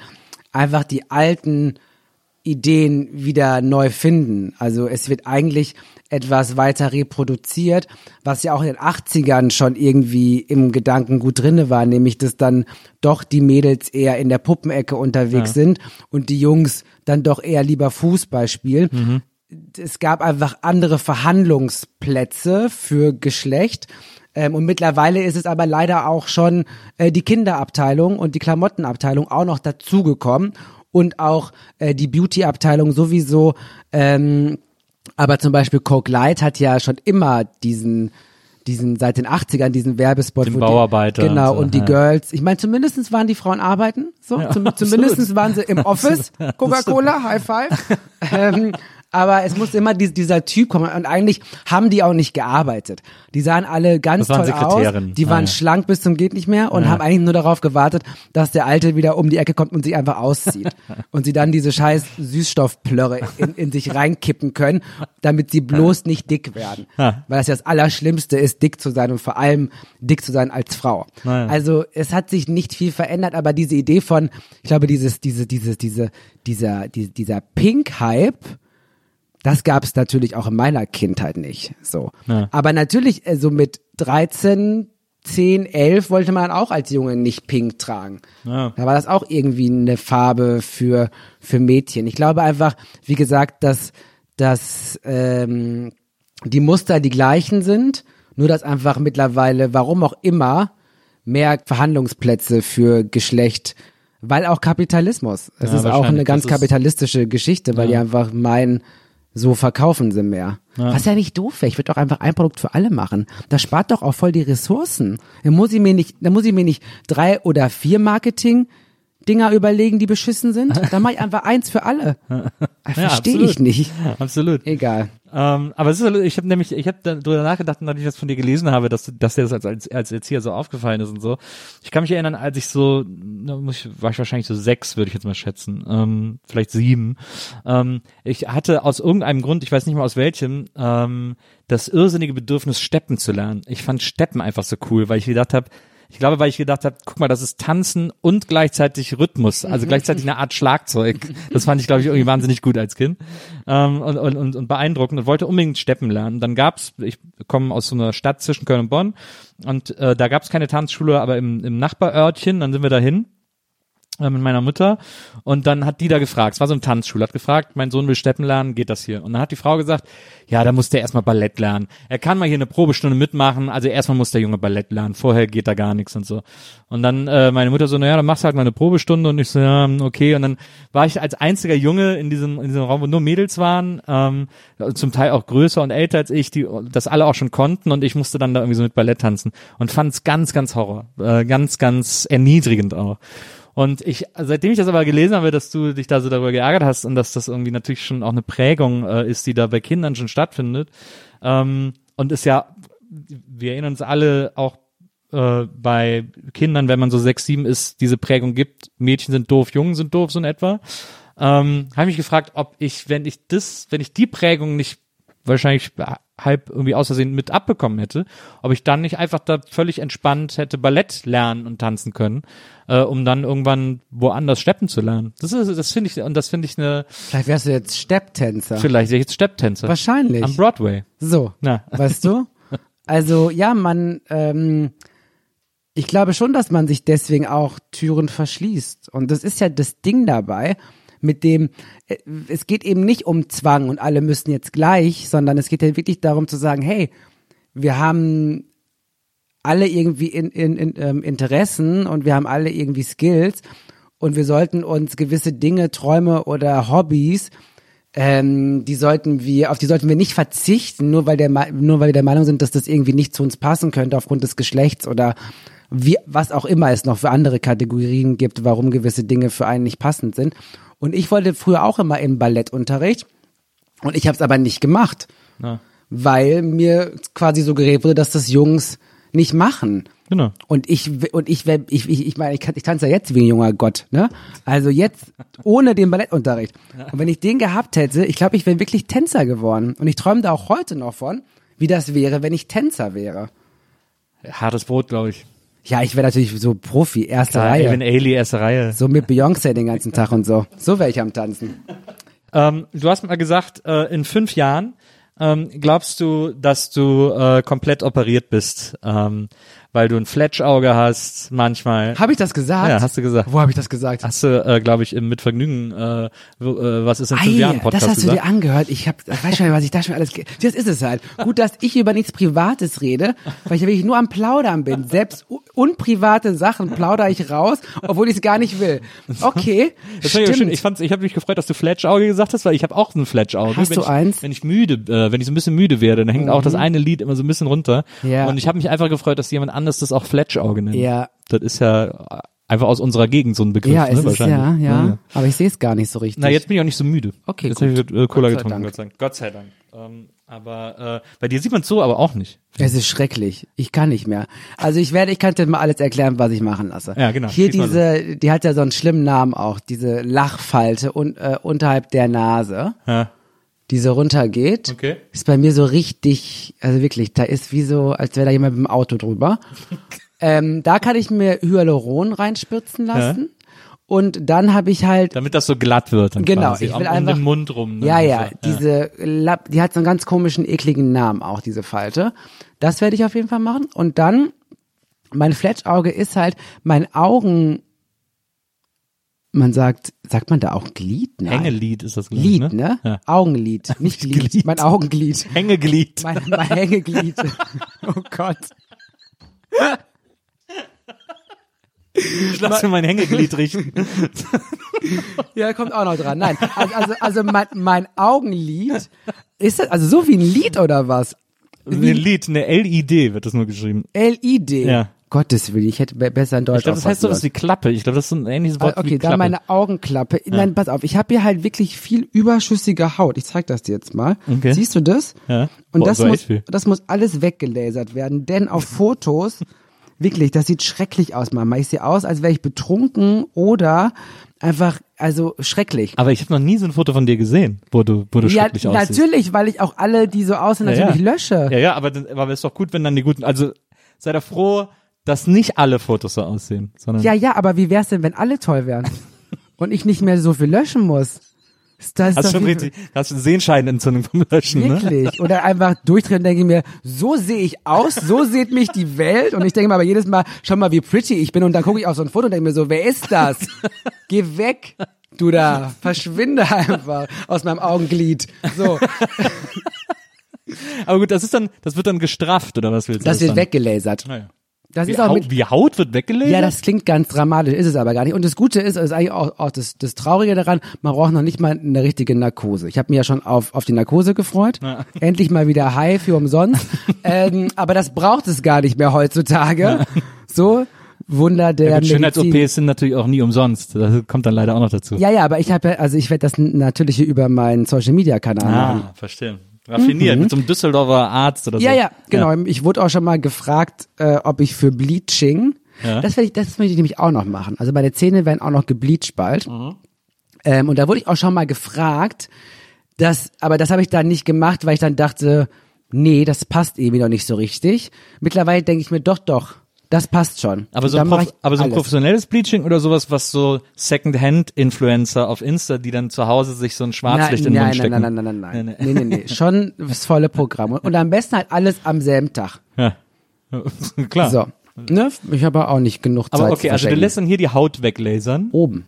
einfach die alten Ideen wieder neu finden. Also es wird eigentlich etwas weiter reproduziert, was ja auch in den 80ern schon irgendwie im Gedanken gut drinne war, nämlich dass dann doch die Mädels eher in der Puppenecke unterwegs ja. sind und die Jungs dann doch eher lieber Fußball spielen. Mhm. Es gab einfach andere Verhandlungsplätze für Geschlecht. Ähm, und mittlerweile ist es aber leider auch schon äh, die Kinderabteilung und die Klamottenabteilung auch noch dazugekommen und auch äh, die Beauty-Abteilung sowieso. Ähm, aber zum Beispiel Coke Light hat ja schon immer diesen diesen seit den 80ern diesen Werbespot den Bauarbeiter die, genau und, so, und die ja. Girls ich meine zumindestens waren die Frauen arbeiten so ja, zum, zumindestens waren sie im Office Coca-Cola High Five ähm, aber es muss immer die, dieser Typ kommen und eigentlich haben die auch nicht gearbeitet. Die sahen alle ganz toll aus, die waren ah, ja. schlank bis zum geht nicht mehr und ja. haben eigentlich nur darauf gewartet, dass der Alte wieder um die Ecke kommt und sich einfach auszieht und sie dann diese scheiß Süßstoffplörre in, in sich reinkippen können, damit sie bloß nicht dick werden, weil das ja das Allerschlimmste ist, dick zu sein und vor allem dick zu sein als Frau. Ja. Also es hat sich nicht viel verändert, aber diese Idee von, ich glaube, dieses, diese, diese, diese, dieser, dieser, dieser Pink-Hype das gab es natürlich auch in meiner Kindheit nicht. So. Ja. Aber natürlich, äh, so mit 13, 10, 11 wollte man auch als Junge nicht pink tragen. Ja. Da war das auch irgendwie eine Farbe für, für Mädchen. Ich glaube einfach, wie gesagt, dass, dass ähm, die Muster die gleichen sind, nur dass einfach mittlerweile, warum auch immer, mehr Verhandlungsplätze für Geschlecht, weil auch Kapitalismus. Es ja, ist auch eine ganz kapitalistische Geschichte, weil ja. die einfach meinen, so verkaufen sie mehr. Ja. Was ja nicht doof wäre. Ich würde doch einfach ein Produkt für alle machen. Das spart doch auch voll die Ressourcen. Da muss ich mir nicht, da muss ich mir nicht drei oder vier Marketing Dinger überlegen, die beschissen sind. Dann mache ich einfach eins für alle. Verstehe ja, ich nicht. Absolut. Egal. Ähm, aber es ist, ich habe nämlich, ich habe darüber nachgedacht, nachdem ich das von dir gelesen habe, dass, dass dir das als, als, als Erzieher so aufgefallen ist und so. Ich kann mich erinnern, als ich so, muss ich, war ich wahrscheinlich so sechs, würde ich jetzt mal schätzen, ähm, vielleicht sieben. Ähm, ich hatte aus irgendeinem Grund, ich weiß nicht mehr aus welchem, ähm, das irrsinnige Bedürfnis, Steppen zu lernen. Ich fand Steppen einfach so cool, weil ich gedacht habe, ich glaube, weil ich gedacht habe, guck mal, das ist Tanzen und gleichzeitig Rhythmus, also mhm. gleichzeitig eine Art Schlagzeug. Das fand ich, glaube ich, irgendwie wahnsinnig gut als Kind ähm, und, und, und beeindruckend und wollte unbedingt Steppen lernen. Dann gab's, ich komme aus so einer Stadt zwischen Köln und Bonn und äh, da gab's keine Tanzschule, aber im, im Nachbarörtchen, dann sind wir dahin mit meiner Mutter und dann hat die da gefragt, es war so eine Tanzschule, hat gefragt, mein Sohn will Steppen lernen, geht das hier? Und dann hat die Frau gesagt, ja, da muss der erstmal Ballett lernen. Er kann mal hier eine Probestunde mitmachen, also erstmal muss der Junge Ballett lernen, vorher geht da gar nichts und so. Und dann äh, meine Mutter so, naja, dann machst du halt mal eine Probestunde und ich so, ja, okay. Und dann war ich als einziger Junge in diesem, in diesem Raum, wo nur Mädels waren, ähm, zum Teil auch größer und älter als ich, die das alle auch schon konnten und ich musste dann da irgendwie so mit Ballett tanzen und fand es ganz, ganz Horror, äh, ganz, ganz erniedrigend auch. Und ich, seitdem ich das aber gelesen habe, dass du dich da so darüber geärgert hast und dass das irgendwie natürlich schon auch eine Prägung äh, ist, die da bei Kindern schon stattfindet. Ähm, und ist ja, wir erinnern uns alle auch äh, bei Kindern, wenn man so sechs, sieben ist, diese Prägung gibt, Mädchen sind doof, Jungen sind doof, so in etwa. Ähm, habe mich gefragt, ob ich, wenn ich das, wenn ich die Prägung nicht wahrscheinlich halb irgendwie aus Versehen mit abbekommen hätte, ob ich dann nicht einfach da völlig entspannt hätte Ballett lernen und tanzen können, äh, um dann irgendwann woanders steppen zu lernen. Das ist, das finde ich, und das finde ich eine, Vielleicht wärst du jetzt Stepptänzer. vielleicht wäre ich jetzt Stepptänzer. Wahrscheinlich. Am Broadway. So, Na. weißt du? Also ja, man, ähm, ich glaube schon, dass man sich deswegen auch Türen verschließt. Und das ist ja das Ding dabei, mit dem, äh, es geht eben nicht um Zwang und alle müssen jetzt gleich, sondern es geht ja wirklich darum zu sagen, hey, wir haben alle irgendwie in, in, in, ähm, Interessen und wir haben alle irgendwie Skills und wir sollten uns gewisse Dinge, Träume oder Hobbys ähm, die sollten wir, auf die sollten wir nicht verzichten, nur weil der, nur weil wir der Meinung sind, dass das irgendwie nicht zu uns passen könnte aufgrund des Geschlechts oder wie, was auch immer es noch für andere Kategorien gibt, warum gewisse Dinge für einen nicht passend sind. Und ich wollte früher auch immer in Ballettunterricht und ich habe es aber nicht gemacht, Ja. weil mir quasi suggeriert wurde, dass das Jungs nicht machen. Genau. Und ich und ich ich ich, ich meine, ich, ich tanze ja jetzt wie ein junger Gott, ne? Also jetzt ohne den Ballettunterricht. Und wenn ich den gehabt hätte, ich glaube, ich wäre wirklich Tänzer geworden. Und ich träume da auch heute noch von, wie das wäre, wenn ich Tänzer wäre. Hartes Brot, glaube ich. Ja, ich wäre natürlich so Profi, erste Klar, Reihe. Evan Ailey, erste Reihe. So mit Beyoncé den ganzen Tag und so. So wäre ich am Tanzen. Ähm, du hast mal gesagt, äh, in fünf Jahren ähm, glaubst du, dass du äh, komplett operiert bist, ähm, weil du ein Fletschauge hast, manchmal. Habe ich das gesagt? Ja, hast du gesagt. Wo habe ich das gesagt? Hast du, äh, glaube ich, im Mit Vergnügen, äh, äh, was ist in fünf Jahren Podcast das hast du gesagt? dir angehört. Ich hab, ich weiß schon, was ich da schon alles. Das ist es halt. Gut, dass ich über nichts Privates rede, weil ich wirklich nur am Plaudern bin. Selbst unprivate Sachen plaudere ich raus, obwohl ich es gar nicht will. Okay, Das aber schön. stimmt. ich fand's, ich habe mich gefreut, dass du Fletschauge gesagt hast, weil ich habe auch ein Fletschauge. Hast wenn du ich, eins? Mhm. Wenn ich müde, äh, wenn ich so ein bisschen müde werde, dann hängt auch das eine Lied immer so ein bisschen runter. Ja. Und ich habe mich einfach gefreut, dass jemand anders das auch Fletschauge nennt. Ja. Das ist ja einfach aus unserer Gegend so ein Begriff, ja, ne, es ist wahrscheinlich. ja, ja, Aber ich sehe es gar nicht so richtig. Na, jetzt bin ich auch nicht so müde. Okay, Jetzt gut. habe ich äh, Cola Gott getrunken. Gott sei Dank. Gott sei Dank. Ähm, aber äh, bei dir sieht man so aber auch nicht. Es ist schrecklich. Ich kann nicht mehr. Also ich werde, ich kann dir mal alles erklären, was ich machen lasse. Ja, genau. Hier Schieß diese, die hat ja so einen schlimmen Namen auch, diese Lachfalte und, äh, unterhalb der Nase, Ja. Die so runtergeht. Okay. Ist bei mir so richtig, also wirklich, da ist wie so, als wäre da jemand mit dem Auto drüber. ähm, da kann ich mir Hyaluron reinspürzen lassen. Und dann habe ich halt Damit das so glatt wird. Dann Genau, quasi, ich will um einfach. den Mund rum. ne? Ja, ja, Also, diese, Lapp, die hat so einen ganz komischen, ekligen Namen auch, diese Falte. Das werde ich auf jeden Fall machen. Und dann, mein Fletschauge ist halt, mein Augen, man sagt, sagt man da auch Glied? Nein. Hängelied ist das, glaub Lied, ich, ne? Ja. Augenlid, nicht Glied. Glied. Mein Augenglied. Hängeglied. Mein, mein Hängeglied. oh Gott. Ich lass mir mein Hängeglied richten. Ja, kommt auch noch dran. Nein, also, also, also mein, mein Augenlid, ist das, also so wie ein Lied oder was? Ein Lied, eine L-I-D wird das nur geschrieben. L-I-D. Ja. Gottes Willen, ich hätte be- besser in Deutsch Ich glaube, das heißt sowas wie Klappe. Ich glaube, das ist ein ähnliches Wort Ah, wie Okay, Klappe. dann meine Augenklappe. Nein, pass auf, ich habe hier halt wirklich viel überschüssige Haut. Ich zeig das dir jetzt mal. Okay. Siehst du das? Ja. Und Boah, das so muss, das muss alles weggelasert werden, denn auf Fotos, wirklich, das sieht schrecklich aus, Mama. Ich sehe aus, als wäre ich betrunken oder einfach, also schrecklich. Aber ich habe noch nie so ein Foto von dir gesehen, wo du, wo du Ja, schrecklich aussiehst. natürlich, weil ich auch alle, die so aussehen, Ja, natürlich ja. lösche. Ja, ja, aber, aber ist doch gut, wenn dann die guten, also sei doch froh, dass nicht alle Fotos so aussehen, sondern Ja, ja, aber wie wär's denn, wenn alle toll wären? Und ich nicht mehr so viel löschen muss? Ist Das hast schon richtig, hast eine Sehenscheidenentzündung vom Löschen, ne? Wirklich. Oder einfach durchdrehen und denke mir, so sehe ich aus, so sieht mich die Welt. Und ich denke mir aber jedes Mal, schau mal, wie pretty ich bin. Und dann gucke ich auf so ein Foto und denke mir so, wer ist das? Geh weg, du da. Verschwinde einfach aus meinem Augenglied. So, Aber gut, das ist dann, das wird dann gestrafft, oder was willst du? das wird dann? weggelasert. Naja. Das Wie, ist auch Haut, mit, wie Haut wird weggelegt? ja, das klingt ganz dramatisch, ist es aber gar nicht. Und das Gute ist, ist eigentlich auch, auch das, das Traurige daran, man braucht noch nicht mal eine richtige Narkose. Ich habe mich ja schon auf, auf die Narkose gefreut. Endlich mal wieder high für umsonst. ähm, aber das braucht es gar nicht mehr heutzutage. So, Wunder der ja. Schönheits-OPs sind natürlich auch nie umsonst. Das kommt dann leider auch noch dazu. Ja, ja, aber ich habe, also ich werde das natürlich über meinen Social Media Kanal machen. ah, verstehe. Raffiniert, mit so einem Düsseldorfer Arzt oder so. Mhm. Ja, ja, genau. Ich wurde auch schon mal gefragt, äh, ob ich für Bleaching, Ja. das, werde ich, das möchte ich nämlich auch noch machen. Also meine Zähne werden auch noch gebleached bald. Mhm. Ähm, und da wurde ich auch schon mal gefragt, Das, aber das habe ich dann nicht gemacht, weil ich dann dachte, nee, das passt irgendwie noch nicht so richtig. Mittlerweile denke ich mir, doch, doch, das passt schon. Aber so, ein, Prof, aber so ein professionelles Bleaching oder sowas, was so Second-Hand-Influencer auf Insta, die dann zu Hause sich so ein Schwarzlicht in den nein, Mund stecken. nein, nein, nein, nein, nein, Nee, nein, nee, nee, nee. Schon das volle Programm. Und, und am besten halt alles am selben Tag. Ja. Klar. So. Ne? Ich habe auch nicht genug Zeit Aber okay, also du lässt dann hier die Haut weglasern. Oben.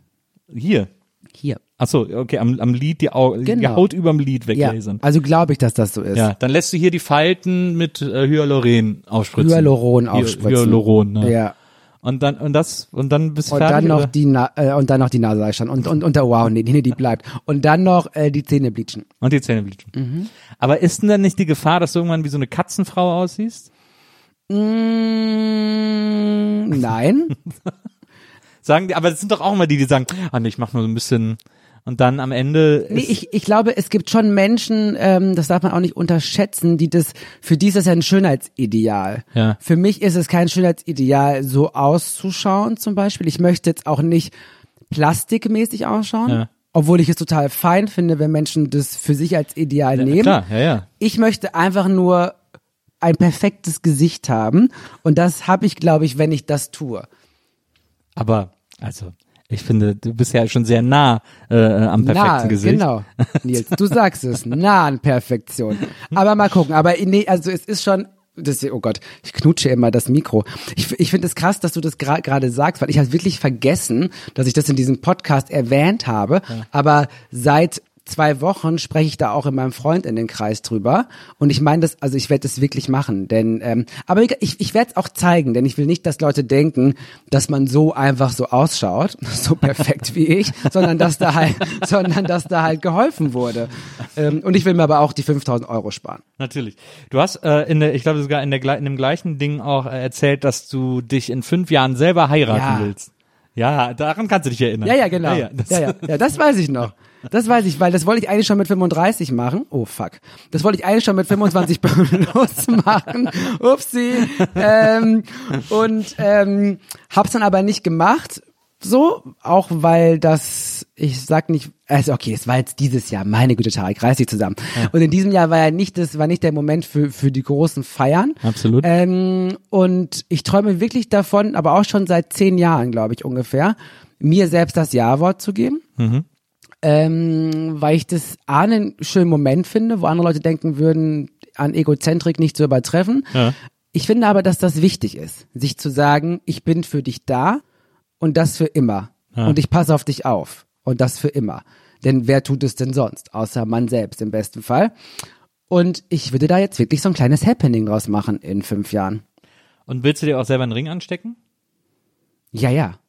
Hier. Hier. Ach so, okay, am, am Lid die, Au die Genau. Haut überm Ja. weglasern. Also glaube ich, dass das so ist. Ja, dann lässt du hier die Falten mit äh, Hyaluron aufspritzen. Hyaluron Hy- aufspritzen. Hyaluron, ne? Ja. Und dann und das und dann bist du Und fertig. dann noch oder? die Na äh, und dann noch die Nase einstellen und und und der wow, nee, nee, die bleibt. Und dann noch äh, die Zähne bleachen. und die Zähne bleachen. Mhm. Aber ist denn dann nicht die Gefahr, dass du irgendwann wie so eine Katzenfrau aussiehst? Mm, nein. Sagen die, aber es sind doch auch immer die, die sagen, ah nee, ich mach nur so ein bisschen und dann am Ende Nee, ich, ich glaube, es gibt schon Menschen, ähm, das darf man auch nicht unterschätzen, die das, für die ist das ja ein Schönheitsideal. Ja. Für mich ist es kein Schönheitsideal, so auszuschauen zum Beispiel. Ich möchte jetzt auch nicht plastikmäßig ausschauen, Ja. obwohl ich es total fein finde, wenn Menschen das für sich als Ideal nehmen. klar, ja, ja. Ich möchte einfach nur ein perfektes Gesicht haben und das habe ich, glaube ich, wenn ich das tue. Aber also ich finde, du bist ja schon sehr nah äh, am perfekten nah, Gesicht. Genau, Nils, du sagst es, nah an Perfektion. Aber mal gucken, aber nee, also es ist schon, das, oh Gott, ich knutsche immer das Mikro. Ich, ich finde es krass, dass du das gra- gerade sagst, weil ich habe wirklich vergessen, dass ich das in diesem Podcast erwähnt habe. Aber seit zwei Wochen spreche ich da auch in meinem Freund in den Kreis drüber. Und ich meine das, also ich werde das wirklich machen. Denn, ähm, aber ich, ich werde es auch zeigen, denn ich will nicht, dass Leute denken, dass man so einfach so ausschaut, so perfekt wie ich, sondern dass da halt, sondern dass da halt geholfen wurde. Ähm, und ich will mir aber auch die 5000 Euro sparen. Natürlich. Du hast äh, in der, ich glaube sogar in, der, in dem gleichen Ding auch äh, erzählt, dass du dich in fünf Jahren selber heiraten Ja. willst. Ja, daran kannst du dich erinnern. Ja, ja, genau. Ja, Ja, ja, das, ja, ja, das weiß ich noch. Das weiß ich, weil das wollte ich eigentlich schon mit 35 machen. Oh fuck. Das wollte ich eigentlich schon mit 25 plus machen. Upsi. Ähm, und ähm, hab's dann aber nicht gemacht. So, auch weil das, ich sag nicht, also okay, es war jetzt dieses Jahr, meine Güte, Tarek, reiß dich zusammen. Und in diesem Jahr war ja nicht, das war nicht der Moment für, für die großen Feiern. Absolut. Ähm, und ich träume wirklich davon, aber auch schon seit zehn Jahren, glaube ich, ungefähr, mir selbst das Ja-Wort zu geben. Ähm, weil ich das A, einen schönen Moment finde, wo andere Leute denken würden, an Egozentrik nicht zu übertreffen. Ja. Ich finde aber, dass das wichtig ist, sich zu sagen, ich bin für dich da und das für immer. Und ich passe auf dich auf und das für immer. Denn wer tut es denn sonst? Außer man selbst im besten Fall. Und ich würde da jetzt wirklich so ein kleines Happening draus machen in fünf Jahren. Und willst du dir auch selber einen Ring anstecken? Ja, ja.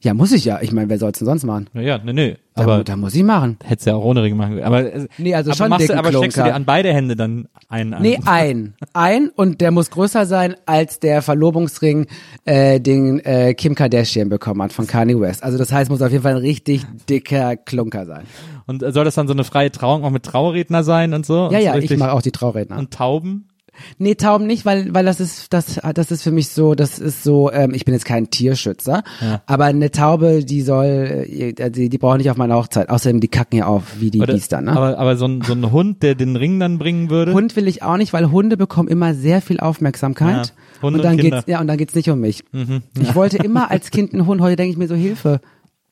Ja, muss ich ja. Ich meine, wer soll's denn sonst machen? Ja, ja, nee, nee. Da, Aber da muss ich machen. hättest ja auch ohne Ring machen können. Aber, äh, Nee, also aber schon machst du, aber steckst du dir an beide Hände dann einen an? Nee, ein. Ein und der muss größer sein als der Verlobungsring, äh, den äh, Kim Kardashian bekommen hat von Kanye West. Also das heißt, muss auf jeden Fall ein richtig dicker Klunker sein. Und soll das dann so eine freie Trauung auch mit Trauredner sein und so? Ja, und ja, so ich mache auch die Trauredner. Und Tauben? Nee, Tauben nicht, weil weil das ist das das ist für mich so, das ist so, ähm, ich bin jetzt kein Tierschützer, aber eine Taube, die soll, äh, die, die braucht nicht auf meiner Hochzeit. Außerdem, die kacken ja auf wie die Biester, ne? Aber, aber so ein, so ein Hund, der den Ring dann bringen würde? Hund will ich auch nicht, weil Hunde bekommen immer sehr viel Aufmerksamkeit. Ja, Hunde und dann und. Mhm. geht's ja und dann geht's nicht um mich. Ich wollte immer als Kind einen Hund, heute denke ich mir so Hilfe.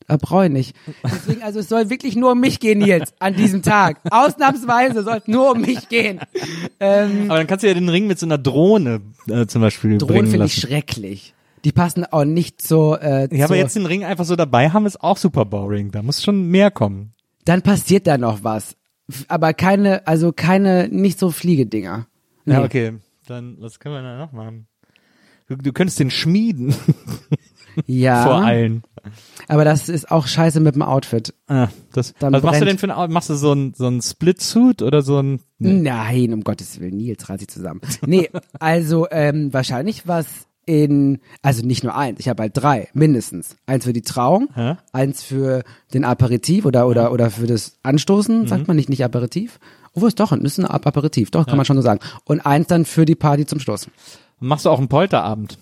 Brauche ich nicht. Deswegen, also es soll wirklich nur um mich gehen jetzt an diesem Tag. Ausnahmsweise soll es nur um mich gehen. Ähm, Aber dann kannst du ja den Ring mit so einer Drohne äh, zum Beispiel Drohnen finde ich schrecklich. Die passen auch nicht so. Äh, Ja, aber jetzt den Ring einfach so dabei haben, ist auch super boring. Da muss schon mehr kommen. dann passiert da noch was. Aber keine, also keine, nicht so Fliegedinger. Nee. Ja, okay. Dann, was können wir da noch machen? Du, du könntest den schmieden Ja. vor allen. Aber das ist auch scheiße mit dem Outfit. Ah, das, Dann was machst du brennt- denn für ein, machst du so ein, so ein Split-Suit oder so ein, nee. Nein, um Gottes Willen, Nils reiß ich zusammen. Nee, also ähm, wahrscheinlich was in, also nicht nur eins, ich habe halt drei, mindestens. Eins für die Trauung, Ja. eins für den Aperitif oder oder oder für das Anstoßen, Mhm. sagt man nicht, nicht Aperitif. Obwohl es doch, ist ein Ap- Aperitif, doch, kann man schon so sagen. Und eins dann für die Party zum Schluss. machst du auch einen Polterabend?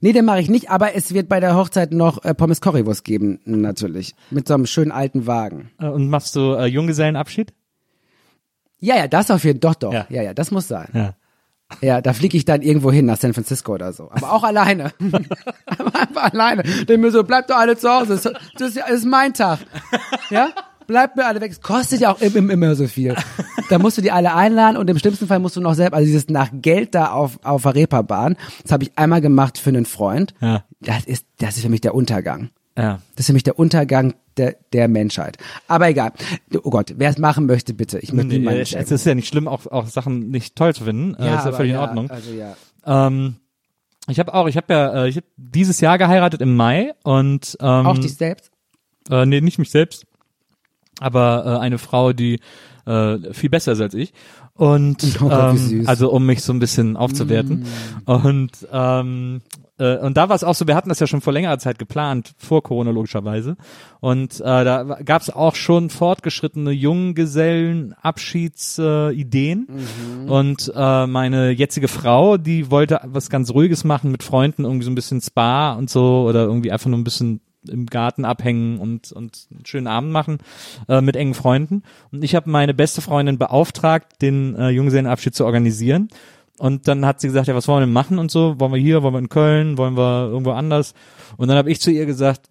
Nee, den mache ich nicht, aber es wird bei der Hochzeit noch äh, Pommes Currywurst geben, natürlich. Mit so einem schönen alten Wagen. Äh, Und machst du äh, Junggesellenabschied? Ja, ja, das auf jeden Fall. Doch, doch. Ja. Ja. ja, das muss sein. Ja. Ja, da fliege ich dann irgendwo hin nach San Francisco oder so. Aber auch alleine. Aber einfach alleine. Denn mir so, bleibt doch alle zu Hause. Das, ist, das ist mein Tag. Ja? Bleibt mir alle weg. Es kostet ja auch im, im, immer so viel. Da musst du die alle einladen und im schlimmsten Fall musst du noch selber, also dieses nach Geld da auf, auf der Reeperbahn, das habe ich einmal gemacht für einen Freund. Ja. Das ist, das ist für mich der Untergang. Ja. Das ist für mich der Untergang der, der Menschheit. Aber egal. Oh Gott, wer es machen möchte, bitte. Ich möchte Nee, niemanden es ist ja nicht schlimm, auch, auch Sachen nicht toll zu finden. äh, ist ja völlig in ja, Ordnung. Also ja. Ähm, ich habe auch, ich habe ja, äh, ich habe dieses Jahr geheiratet im Mai und ähm, Auch dich selbst? äh, nee, nicht mich selbst, aber äh, eine Frau, die äh, viel besser ist als ich. Und Oh Gott, ähm. Mm. also um mich so ein bisschen aufzuwerten. Und ähm, äh, und da war es auch so, wir hatten das ja schon vor längerer Zeit geplant, vor Corona logischerweise. Und äh, da gab es auch schon fortgeschrittene Junggesellenabschiedsideen. Äh. Mhm. Und äh, meine jetzige Frau, die wollte was ganz Ruhiges machen mit Freunden, irgendwie so ein bisschen Spa und so oder irgendwie einfach nur ein bisschen im Garten abhängen und, und einen schönen Abend machen äh, mit engen Freunden. Und ich habe meine beste Freundin beauftragt, den äh, Junggesellenabschied zu organisieren. Und dann hat sie gesagt, ja, was wollen wir denn machen und so? Wollen wir hier, wollen wir in Köln, wollen wir irgendwo anders? Und dann habe ich zu ihr gesagt,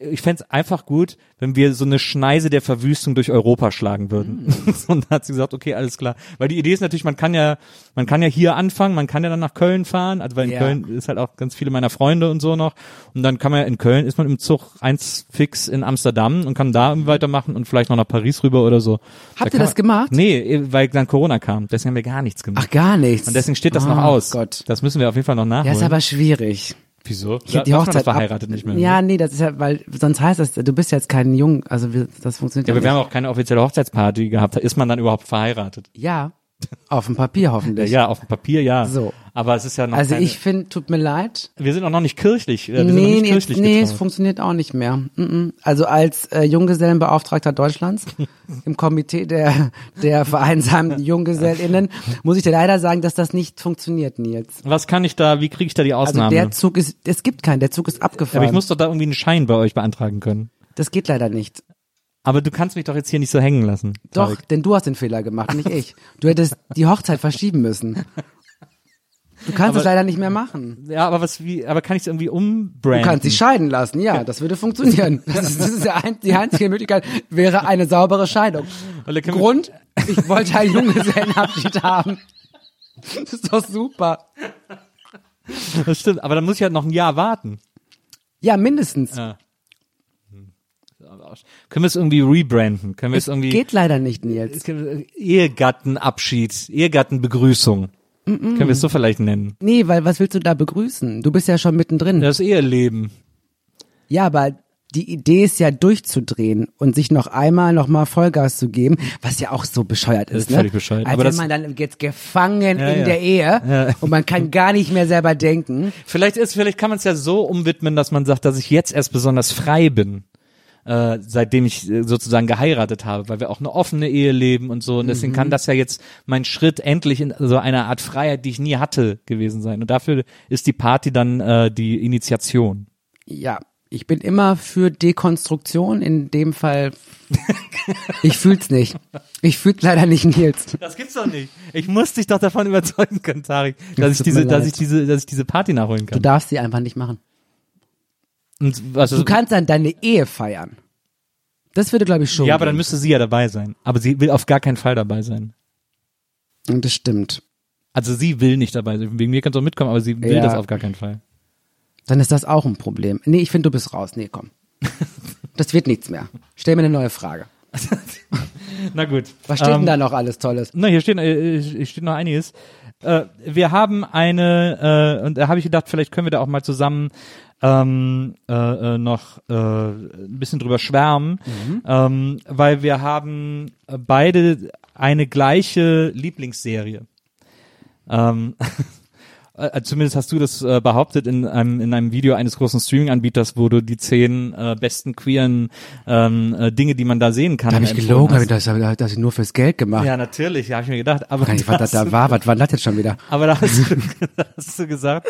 ich fänd's einfach gut, wenn wir so eine Schneise der Verwüstung durch Europa schlagen würden. Und dann hat sie gesagt, okay, alles klar. Weil die Idee ist natürlich, man kann ja, man kann ja hier anfangen, man kann ja dann nach Köln fahren, also weil in Ja. Köln ist halt auch ganz viele meiner Freunde und so noch. Und dann kann man ja in Köln, ist man im Zug eins fix in Amsterdam und kann da weitermachen und vielleicht noch nach Paris rüber oder so. Habt ihr Da kann das man- gemacht? Nee, weil dann Corona kam. Deswegen haben wir gar nichts gemacht. Ach, gar nichts. und deswegen steht das oh, noch aus. Gott. Das müssen wir auf jeden Fall noch nachholen. Ja, ist aber schwierig. Wieso? Ich hab die Hochzeit doch verheiratet ab- nicht mehr. Ja, ne? nee, das ist ja, weil sonst heißt das, du bist jetzt kein Jung, also wir, das funktioniert Ja, ja, aber wir nicht. haben auch keine offizielle Hochzeitsparty gehabt. Ist man dann überhaupt verheiratet? Ja, auf dem Papier hoffentlich. ja, auf dem Papier ja. So. Aber es ist ja noch Also keine, ich finde, tut mir leid. wir sind auch noch nicht kirchlich. äh, Wir Nee, nicht nee, kirchlich nee, es getraut. funktioniert auch nicht mehr. Also als äh, Junggesellenbeauftragter Deutschlands im Komitee der, der vereinsamten JunggesellInnen muss ich dir leider sagen, dass das nicht funktioniert, Nils. Was kann ich da, wie kriege ich da die Also Ausnahme? der Zug ist, es gibt keinen, der Zug ist abgefahren. aber ich muss doch da irgendwie einen Schein bei euch beantragen können. das geht leider nicht. Aber du kannst mich doch jetzt hier nicht so hängen lassen. Doch, Tarek. denn du hast den Fehler gemacht, nicht ich. Du hättest die Hochzeit verschieben müssen. Du kannst es leider nicht mehr machen. Ja, aber was, wie, aber kann ich es irgendwie Du umbranden? kannst dich scheiden lassen, ja, das würde funktionieren. Das ist, das ist ja ein, die einzige Möglichkeit, wäre eine saubere Scheidung. Grund, ich wollte einen Junggesellenabschied haben. Das ist doch super. Das stimmt, aber dann muss ich halt noch ein Jahr warten. Ja, mindestens. Ja. Hm. Können wir es irgendwie rebranden? Können wir es, irgendwie geht leider nicht, Nils. Ehegattenabschied, Ehegattenbegrüßung. Können wir es so vielleicht nennen? Nee, weil was willst du da begrüßen? Du bist ja schon mittendrin. Das Eheleben. Ja, aber die Idee ist ja durchzudrehen und sich noch einmal noch mal Vollgas zu geben, was ja auch so bescheuert ist, ist ne? völlig bescheuert. Als Aber wenn das- man dann jetzt gefangen Ja, in ja. der Ehe Ja. und man kann gar nicht mehr selber denken. Vielleicht ist, vielleicht kann man es ja so umwidmen, dass man sagt, dass ich jetzt erst besonders frei bin. Äh, seitdem ich äh, sozusagen geheiratet habe, weil wir auch eine offene Ehe leben und so. Und deswegen Mhm. kann das ja jetzt mein Schritt endlich in so eine Art Freiheit, die ich nie hatte, gewesen sein. Und dafür ist die Party dann äh, die Initiation. Ja, ich bin immer für Dekonstruktion, in dem Fall. ich fühl's nicht. Ich fühl's leider nicht, Nils. Das gibt's doch nicht. Ich muss dich doch davon überzeugen können, Tarik, dass ich tut diese, dass ich diese, dass ich diese Party nachholen Du kann. darfst sie einfach nicht machen. Und was, Du kannst dann deine Ehe feiern. Das würde, glaube ich, schon. ja, aber dann müsste sie ja dabei sein. Aber sie will auf gar keinen Fall dabei sein. Und das stimmt. Also sie will nicht dabei sein. Wegen mir kannst du auch mitkommen, aber sie will Ja. das auf gar keinen Fall. Dann ist das auch ein Problem. Nee, ich finde, du bist raus. Nee, komm. Das wird nichts mehr. Stell mir eine neue Frage. Na gut. Was steht Ähm, denn da noch alles Tolles? Na, hier steht, äh, hier steht noch einiges. Äh, wir haben eine, äh, und da habe ich gedacht, vielleicht können wir da auch mal zusammen ähm, äh, äh, noch äh, ein bisschen drüber schwärmen, ähm, weil wir haben äh, beide eine gleiche Lieblingsserie. Ähm, äh, zumindest hast du das äh, behauptet in einem, in einem Video eines großen Streaming-Anbieters, wo du die zehn äh, besten queeren ähm, äh, Dinge, die man da sehen kann. Da habe ich empfohlen gelogen, habe ich das, hab das ich nur fürs Geld gemacht. Ja, natürlich, ja, habe ich mir gedacht. Aber Gar nicht, was das da war. Was war das jetzt schon wieder? aber da hast du, da hast du gesagt,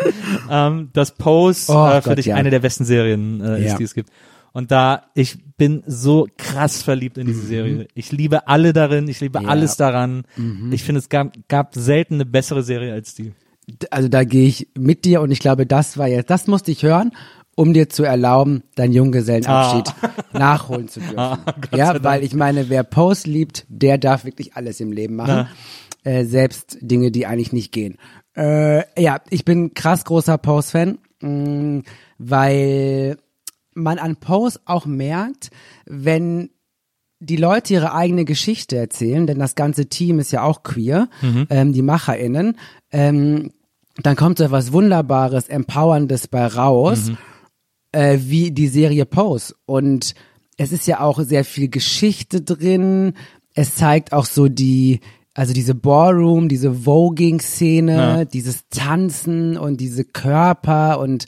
ähm, dass Pose Oh äh, für Gott, dich ja. eine der besten Serien äh, ist, Ja. die es gibt. Und da, ich bin so krass verliebt in diese Serie. Ich liebe alle darin, ich liebe Ja. alles daran. Ich finde, es gab, gab selten eine bessere Serie als die. Also da gehe ich mit dir und ich glaube, das war jetzt, das musste ich hören, um dir zu erlauben, deinen Junggesellenabschied nachholen zu dürfen. Ah, ja, weil ich meine, wer Post liebt, der darf wirklich alles im Leben machen. Äh, selbst Dinge, die eigentlich nicht gehen. Äh, ja, ich bin krass großer Post-Fan, mh, weil man an Post auch merkt, wenn die Leute ihre eigene Geschichte erzählen, denn das ganze Team ist ja auch queer, ähm, die MacherInnen, ähm, dann kommt so etwas Wunderbares, Empowerndes bei raus, äh, wie die Serie Pose. Und es ist ja auch sehr viel Geschichte drin. Es zeigt auch so die, also diese Ballroom, diese Voging-Szene, Ja. dieses Tanzen und diese Körper und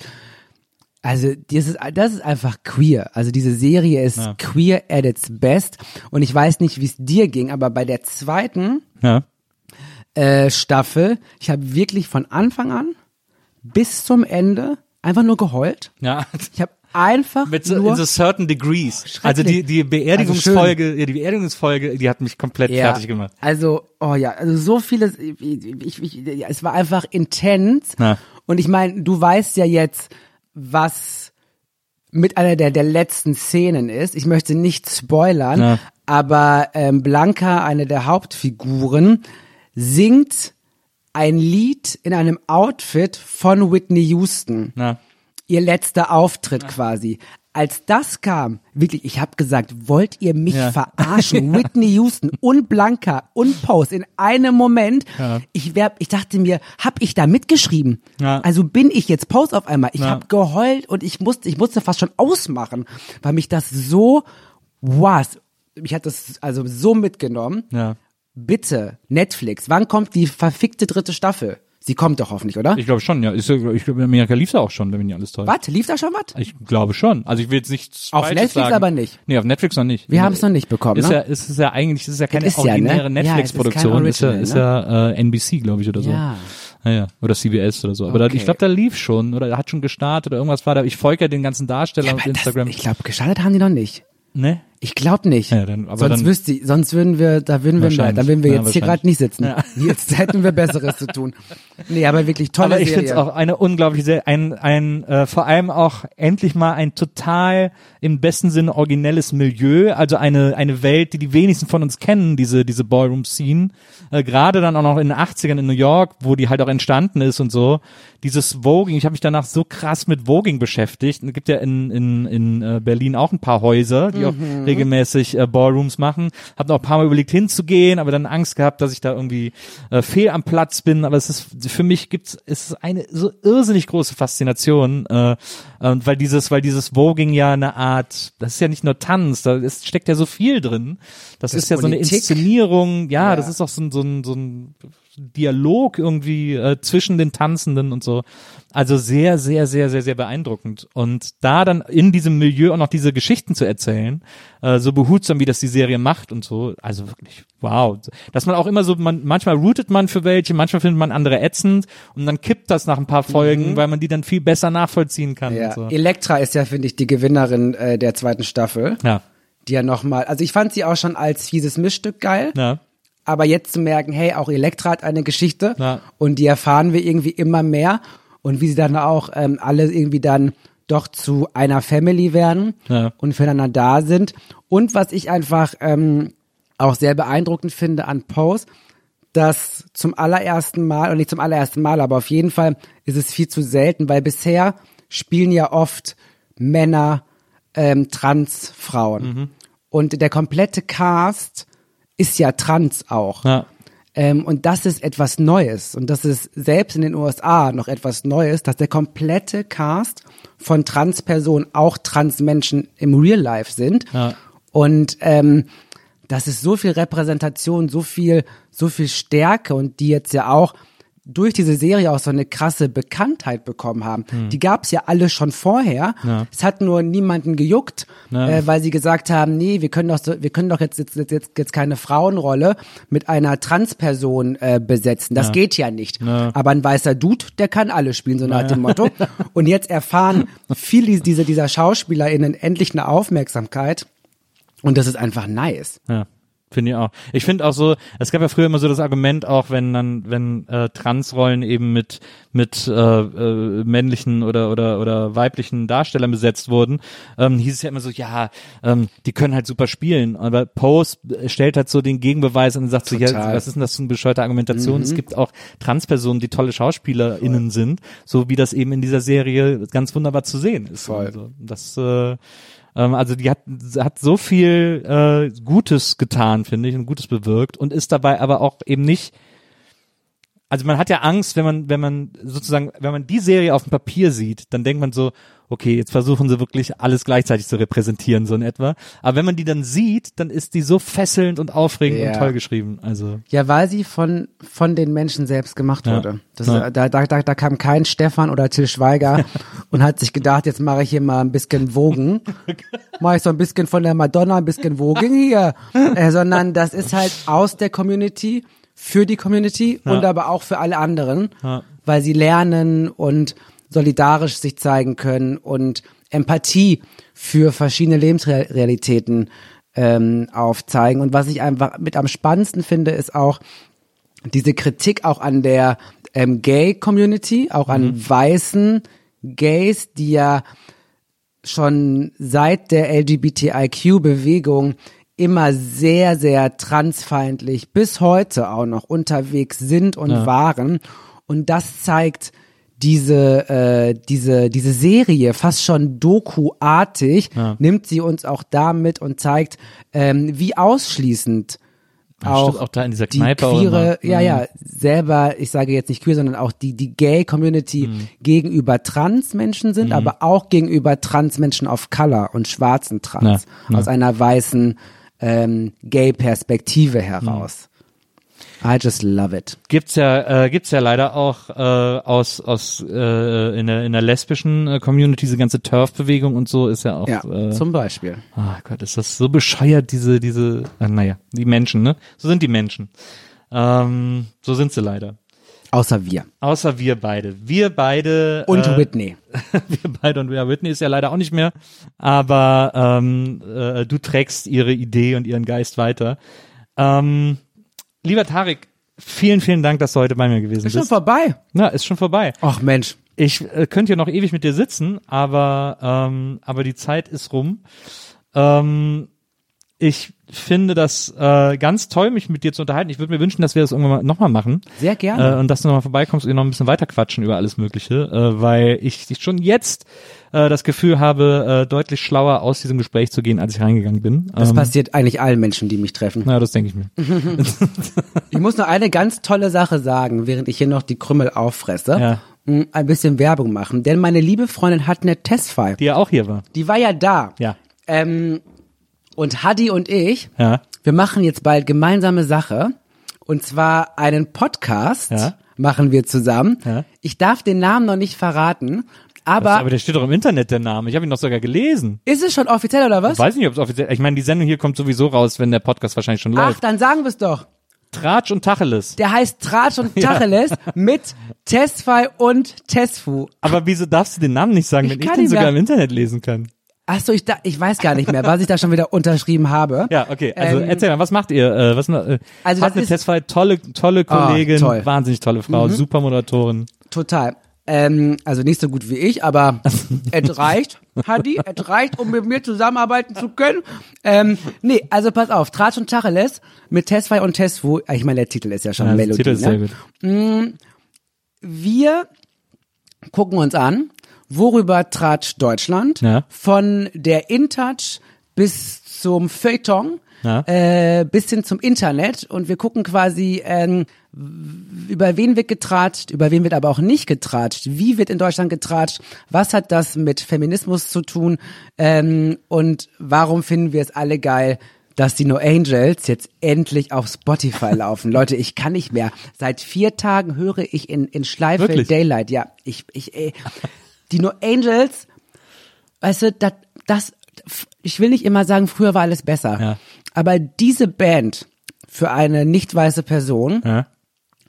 also das ist, das ist einfach queer. Also diese Serie ist Ja. queer at its best. Und ich weiß nicht, wie es dir ging, aber bei der zweiten Ja. Äh, Staffel, ich habe wirklich von Anfang an bis zum Ende einfach nur geheult. Ja. Ich habe einfach Mit so, in so certain degrees. Schrecklich. Also die, die Also Beerdigungsfolge, ja, die Beerdigungsfolge, die hat mich komplett fertig gemacht. Also, oh ja, also so vieles, ich, ich, ich, ja, es war einfach intens. Ja. Und ich meine, du weißt ja jetzt, was mit einer der, der letzten Szenen ist. Ich möchte nicht spoilern, Ja. aber ähm, Blanca, eine der Hauptfiguren, singt ein Lied in einem Outfit von Whitney Houston Ja. ihr letzter Auftritt quasi. Als das kam, wirklich, ich habe gesagt, wollt ihr mich Ja. verarschen? Whitney Houston und Blanca und Post in einem Moment. Ich wär, ich dachte mir, hab ich da mitgeschrieben? Ja. Also bin ich jetzt Post auf einmal. Ich Ja. habe geheult und ich musste, ich musste fast schon ausmachen, weil mich das so, was, mich hat das also so mitgenommen. Ja. Bitte, Netflix, wann kommt die verfickte dritte Staffel? Sie kommt doch hoffentlich, oder? Ich glaube schon, ja. Ist, ja- ich glaube, in Amerika lief auch schon, wenn mich nicht alles täuscht. Was? Lief da schon was? Ich glaube schon. Also ich will jetzt nicht Auf Falsches Netflix sagen. aber nicht. Nee, auf Netflix noch nicht. Wir haben es noch nicht bekommen, Ist ne? ja, ist es ja eigentlich, ist es ja keine ist ja, ne? originäre Ja, es ist Netflix-Produktion. kein ist, ja, Original, ist ne? ja äh, NBC, glaube ich, oder so. Ja. Ja, ja. Oder CBS oder so. Aber da, Okay. ich glaube, da lief schon oder hat schon gestartet oder irgendwas war da. Ich folge ja den ganzen Darsteller auf aber Instagram. Das, ich glaube, gestartet haben die noch nicht. ne? Ich glaube nicht. Ja, dann- aber sonst dann- wüsste ich, sonst würden wir, da würden wir mehr, dann würden wir Ja, jetzt hier gerade nicht sitzen. Ja. Jetzt hätten wir Besseres zu tun. Nee, aber wirklich tolle Aber ich finde es auch eine unglaubliche Serie, ein, ein äh, vor allem auch endlich mal ein total im besten Sinne originelles Milieu, also eine eine Welt, die die wenigsten von uns kennen, diese diese Ballroom Scene, äh, gerade dann auch noch in den 80ern in New York, wo die halt auch entstanden ist und so. Dieses Voging, ich habe mich danach so krass mit Voging beschäftigt. Es gibt ja in in in äh, Berlin auch ein paar Häuser, die auch regelmäßig äh, Ballrooms machen. Hab noch ein paar Mal überlegt hinzugehen, aber dann Angst gehabt, dass ich da irgendwie äh, fehl am Platz bin. Aber es ist für mich gibt's es ist eine so irrsinnig große Faszination, äh, äh, weil dieses weil dieses Voging ja eine Art, das ist ja nicht nur Tanz, da ist, steckt ja so viel drin. Das, Das ist ja so eine Politik. Inszenierung. Ja, Ja. das ist auch so ein so ein, so ein Dialog irgendwie äh, zwischen den Tanzenden und so. Also sehr, sehr, sehr, sehr, sehr beeindruckend. Und da dann in diesem Milieu auch noch diese Geschichten zu erzählen, äh, so behutsam, wie das die Serie macht und so, also wirklich, wow. Dass man auch immer so, man, manchmal rootet man für welche, manchmal findet man andere ätzend und dann kippt das nach ein paar Folgen, weil man die dann viel besser nachvollziehen kann. Mhm. ja. So. Elektra ist ja, finde ich, die Gewinnerin äh, der zweiten Staffel. ja, Die ja nochmal, also ich fand sie auch schon als fieses Mischstück geil. ja, Aber jetzt zu merken, hey, auch Elektra hat eine Geschichte Ja. und die erfahren wir irgendwie immer mehr und wie sie dann auch ähm, alle irgendwie dann doch zu einer Family werden Ja. und füreinander da sind. Und was ich einfach ähm, auch sehr beeindruckend finde an Pose, dass zum allerersten Mal, und nicht zum allerersten Mal, aber auf jeden Fall ist es viel zu selten, weil bisher spielen ja oft Männer ähm, Transfrauen. Mhm. Und der komplette Cast ist ja trans auch. ja. Ähm, und das ist etwas Neues. Und das ist selbst in den USA noch etwas Neues, dass der komplette Cast von Transpersonen auch Transmenschen im Real Life sind. Ja. Und ähm, das ist so viel Repräsentation, so viel, so viel Stärke und die jetzt ja auch durch diese Serie auch so eine krasse Bekanntheit bekommen haben. Die gab's ja alle schon vorher. Ja. Es hat nur niemanden gejuckt, Ja. äh, weil sie gesagt haben, nee, wir können doch, so, wir können doch jetzt, jetzt, jetzt, jetzt keine Frauenrolle mit einer Transperson äh, besetzen. Das geht ja nicht. Aber ein weißer Dude, der kann alle spielen, so nach dem Motto. Und jetzt erfahren viele diese, dieser SchauspielerInnen endlich eine Aufmerksamkeit. Und das ist einfach nice. Ja, finde ich auch. Ich finde auch so, es gab ja früher immer so das Argument, auch wenn dann, wenn äh, Transrollen eben mit mit äh, äh, männlichen oder oder oder weiblichen Darstellern besetzt wurden, ähm, hieß es ja immer so, ja, ähm, die können halt super spielen. Aber Pose stellt halt so den Gegenbeweis und sagt so, ja, Total. was ist denn das für eine bescheuerte Argumentation? Es gibt auch Transpersonen, die tolle SchauspielerInnen sind, so wie das eben in dieser Serie ganz wunderbar zu sehen ist. Voll. Also, das äh, ähm, also die hat, hat so viel äh, Gutes getan, finde ich, und Gutes bewirkt und ist dabei aber auch eben nicht. Also man hat ja Angst, wenn man, wenn man sozusagen, wenn man die Serie auf dem Papier sieht, dann denkt man so, okay, jetzt versuchen sie wirklich alles gleichzeitig zu repräsentieren, so in etwa. Aber wenn man die dann sieht, dann ist die so fesselnd und aufregend Ja. und toll geschrieben. Also Ja, weil sie von, von den Menschen selbst gemacht Ja. wurde. Das, Ja. da, da, da, da kam kein Stefan oder Till Schweiger und hat sich gedacht, jetzt mache ich hier mal ein bisschen Wogen. Mache ich so ein bisschen von der Madonna, ein bisschen Wogen hier. Äh, sondern das ist halt aus der Community, für die Community und aber auch für alle anderen, Ja. weil sie lernen und solidarisch sich zeigen können und Empathie für verschiedene Lebensrealitäten ähm, aufzeigen. Und was ich einfach mit am spannendsten finde, ist auch diese Kritik auch an der ähm, Gay-Community, auch an weißen Gays, die ja schon seit der LGBTIQ-Bewegung immer sehr, sehr transfeindlich bis heute auch noch unterwegs sind und waren. Und das zeigt diese, äh, diese, diese Serie fast schon Doku-artig, nimmt sie uns auch damit und zeigt, ähm, wie ausschließend Ja, auch, auch da in dieser die Kneipe auch queere, immer. ja, Mhm. ja, selber, ich sage jetzt nicht queer, sondern auch die, die Gay-Community Mhm. gegenüber Transmenschen sind, aber auch gegenüber Transmenschen of Color und schwarzen Trans, Ja, ja. aus einer weißen ähm, Gay-Perspektive heraus. Mhm. I just love it. gibt's ja äh, gibt's ja leider auch äh, aus aus äh, in der in der lesbischen äh, Community diese ganze Turf-Bewegung und so ist ja auch Ja, äh, zum Beispiel. Ah Gott, ist das so bescheuert, diese, diese, äh, naja, die Menschen, ne? So sind die Menschen. Ähm, so sind sie leider. Außer wir. Außer wir beide. Wir beide. Und äh, Whitney. Wir beide und ja, Whitney ist ja leider auch nicht mehr. Aber ähm, äh, du trägst ihre Idee und ihren Geist weiter. Ähm, lieber Tarek, vielen, vielen Dank, dass du heute bei mir gewesen Ist schon bist. vorbei. Na, ist schon vorbei. Ach Mensch. Ich äh, könnte ja noch ewig mit dir sitzen, aber ähm, aber die Zeit ist rum. Ähm, ich finde das äh, ganz toll, mich mit dir zu unterhalten. Ich würde mir wünschen, dass wir das irgendwann mal, nochmal machen. Sehr gerne. Äh, und dass du nochmal vorbeikommst und wir noch ein bisschen weiter quatschen über alles Mögliche, äh, weil ich schon jetzt äh, das Gefühl habe, äh, deutlich schlauer aus diesem Gespräch zu gehen, als ich reingegangen bin. Das ähm, passiert eigentlich allen Menschen, die mich treffen. na, das denke ich mir. Ich muss noch eine ganz tolle Sache sagen, während ich hier noch die Krümmel auffresse. Ja. Mm, Ein bisschen Werbung machen. Denn meine liebe Freundin hat eine Testfile. Die ja auch hier war. Die war ja da. Ja. Ähm, und Hadi und ich, Ja. wir machen jetzt bald gemeinsame Sache. Und zwar einen Podcast Ja. machen wir zusammen. Ja. Ich darf den Namen noch nicht verraten. Aber, aber der steht doch im Internet, der Name. Ich habe ihn doch sogar gelesen. ist es schon offiziell oder was? Ich weiß nicht, ob es offiziell. Ich meine, die Sendung hier kommt sowieso raus, wenn der Podcast wahrscheinlich schon Ach, läuft. dann sagen wir es doch. Tratsch und Tacheles. Der heißt Tratsch und Tacheles mit Tesfai und Tesfu. Aber wieso darfst du den Namen nicht sagen, Ich wenn ich den sogar ja- im Internet lesen kann? Ach so, ich, da, ich weiß gar nicht mehr, was ich da schon wieder unterschrieben habe. Ja, okay. Also Ähm, erzähl mal, was macht ihr? Äh, was, äh, Also ist- Testfile, tolle, tolle Ah, Kollegin, toll. Mhm. wahnsinnig tolle Frau, super Moderatorin. Total. Ähm, also nicht so gut wie ich, aber es reicht, Hadi, es reicht, um mit mir zusammenarbeiten zu können. Ähm, nee, also pass auf, Tratsch und Tacheles mit Tesfai und Tesfu, ich meine, der Titel ist ja schon Ja, der Melodie, Titel ist ne? sehr gut. Wir gucken uns an, worüber Tratsch Deutschland Ja. von der InTouch bis zum Feuilleton Ja. äh, bis hin zum Internet und wir gucken quasi ähm, über wen wird getratscht, über wen wird aber auch nicht getratscht, wie wird in Deutschland getratscht, was hat das mit Feminismus zu tun ähm, und warum finden wir es alle geil, dass die No Angels jetzt endlich auf Spotify laufen. Leute, ich kann nicht mehr. Seit vier Tagen höre ich in, in Schleife Wirklich? Daylight. Ja, ich, ich, ey. Die No Angels, weißt du, das, das, ich will nicht immer sagen, früher war alles besser. Ja. Aber diese Band für eine nicht weiße Person, Ja?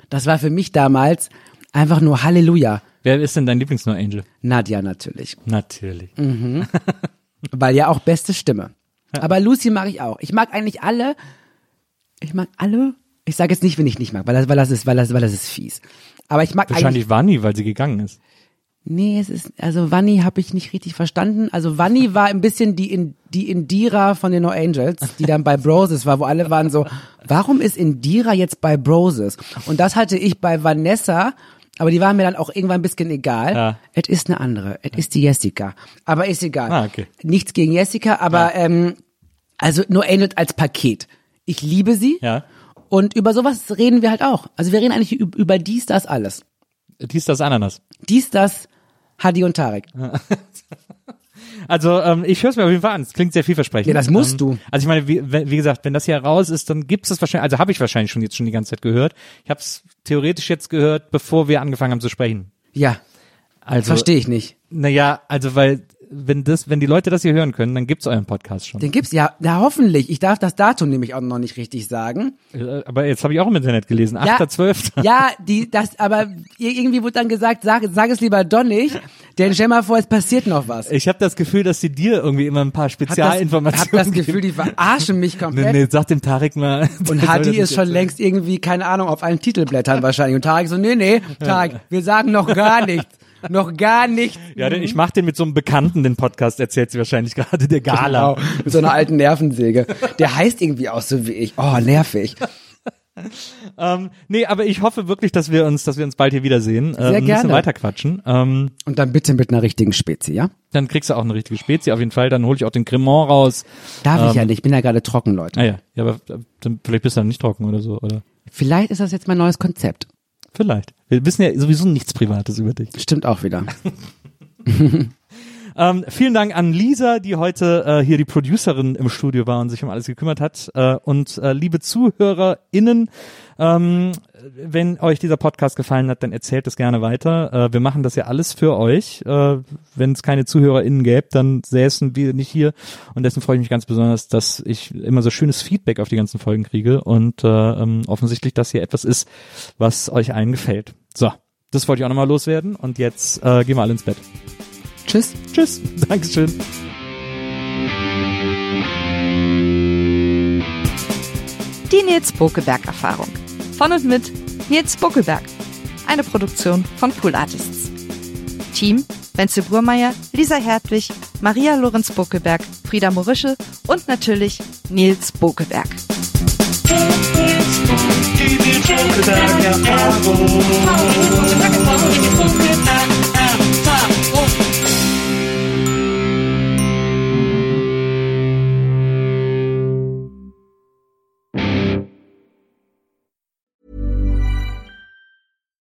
das war für mich damals einfach nur Halleluja. Wer ist denn dein Lieblings-No Angel? Nadja natürlich. Natürlich. Weil ja auch beste Stimme. Aber Lucy mag ich auch. Ich mag eigentlich alle. Ich mag alle. Ich sage jetzt nicht, wenn ich nicht mag, weil das, weil das ist, weil das, weil das ist fies. Aber ich mag eigentlich. Wahrscheinlich Wanni, weil sie gegangen ist. Nee, es ist, also Vanni habe ich nicht richtig verstanden. Also Vanni war ein bisschen die, in, die Indira von den No Angels, die dann bei Broses war, wo alle waren so, warum ist Indira jetzt bei Broses? Und das hatte ich bei Vanessa, aber die waren mir dann auch irgendwann ein bisschen egal. Ja. Es ist eine andere, es ist die Jessica. Aber ist egal. Ah, okay. Nichts gegen Jessica, aber ähm, also No Angels als Paket. Ich liebe sie. Ja. Und über sowas reden wir halt auch. Also wir reden eigentlich üb- über dies, das, alles. Dies, das Ananas. Dies, das, Hadi und Tarek. Also ähm, ich höre es mir auf jeden Fall an. Es klingt sehr vielversprechend. Ja, das musst ähm, du. Also ich meine, wie, wie gesagt, wenn das hier raus ist, dann gibt es das wahrscheinlich, also habe ich wahrscheinlich schon jetzt schon die ganze Zeit gehört. Ich habe es theoretisch jetzt gehört, bevor wir angefangen haben zu sprechen. Ja, Also, verstehe ich nicht. Naja, also weil wenn das, wenn die Leute das hier hören können, dann gibt's euren Podcast schon. Den gibt's ja, ja hoffentlich. Ich darf das Datum nämlich auch noch nicht richtig sagen. Äh, Aber jetzt habe ich auch im Internet gelesen, Ja, 8.12. Ja, die, das, aber irgendwie wurde dann gesagt, sag, sag es lieber doch nicht, denn stell mal vor, es passiert noch was. Ich habe das Gefühl, dass sie dir irgendwie immer ein paar Hab das, Spezialinformationen hab das Gefühl, die verarschen mich geben. komplett. Nee, nee, sag dem Tarek mal. Und Hadi ist schon längst irgendwie, keine Ahnung, auf allen Titelblättern wahrscheinlich. Und Tarek so, nee, nee, Tarek, wir sagen noch gar nichts. Noch gar nichts. Ja, denn ich mache den mit so einem Bekannten, den Podcast, erzählt sie wahrscheinlich gerade, der Gala. Genau, mit so einer alten Nervensäge. Der heißt irgendwie auch so wie ich. Oh, nervig. Ähm, nee, aber ich hoffe wirklich, dass wir uns, dass wir uns bald hier wiedersehen. Äh, Sehr ein bisschen gerne. weiter quatschen. Ähm, Und dann bitte mit einer richtigen Spezi, ja? dann kriegst du auch eine richtige Spezie auf jeden Fall. Dann hole ich auch den Cremant raus. Darf ich Ähm, ja nicht, ich bin ja gerade trocken, Leute. Ah ja, ja, aber äh, dann, vielleicht bist du dann nicht trocken oder so, oder? Vielleicht ist das jetzt mein neues Konzept. Vielleicht. Wir wissen ja sowieso nichts Privates über dich. Stimmt auch wieder. Ähm, vielen Dank an Lisa, die heute äh, hier die Producerin im Studio war und sich um alles gekümmert hat. Äh, und äh, liebe ZuhörerInnen, ähm, wenn euch dieser Podcast gefallen hat, dann erzählt es gerne weiter. Äh, wir machen das ja alles für euch. Äh, wenn es keine ZuhörerInnen gäbe, dann säßen wir nicht hier. Und dessen freue ich mich ganz besonders, dass ich immer so schönes Feedback auf die ganzen Folgen kriege und äh, ähm, offensichtlich das hier etwas ist, was euch allen gefällt. So, das wollte ich auch nochmal loswerden und jetzt äh, gehen wir alle ins Bett. Tschüss. Tschüss. Dankeschön. Die Nils Bokeberg Erfahrung. Von und mit Nils Bokeberg. Eine Produktion von Pool Artists. Team Wenzel Burmeier, Lisa Hertwig, Maria Lorenz Bokeberg, Frieda Morische und natürlich Nils Bokeberg.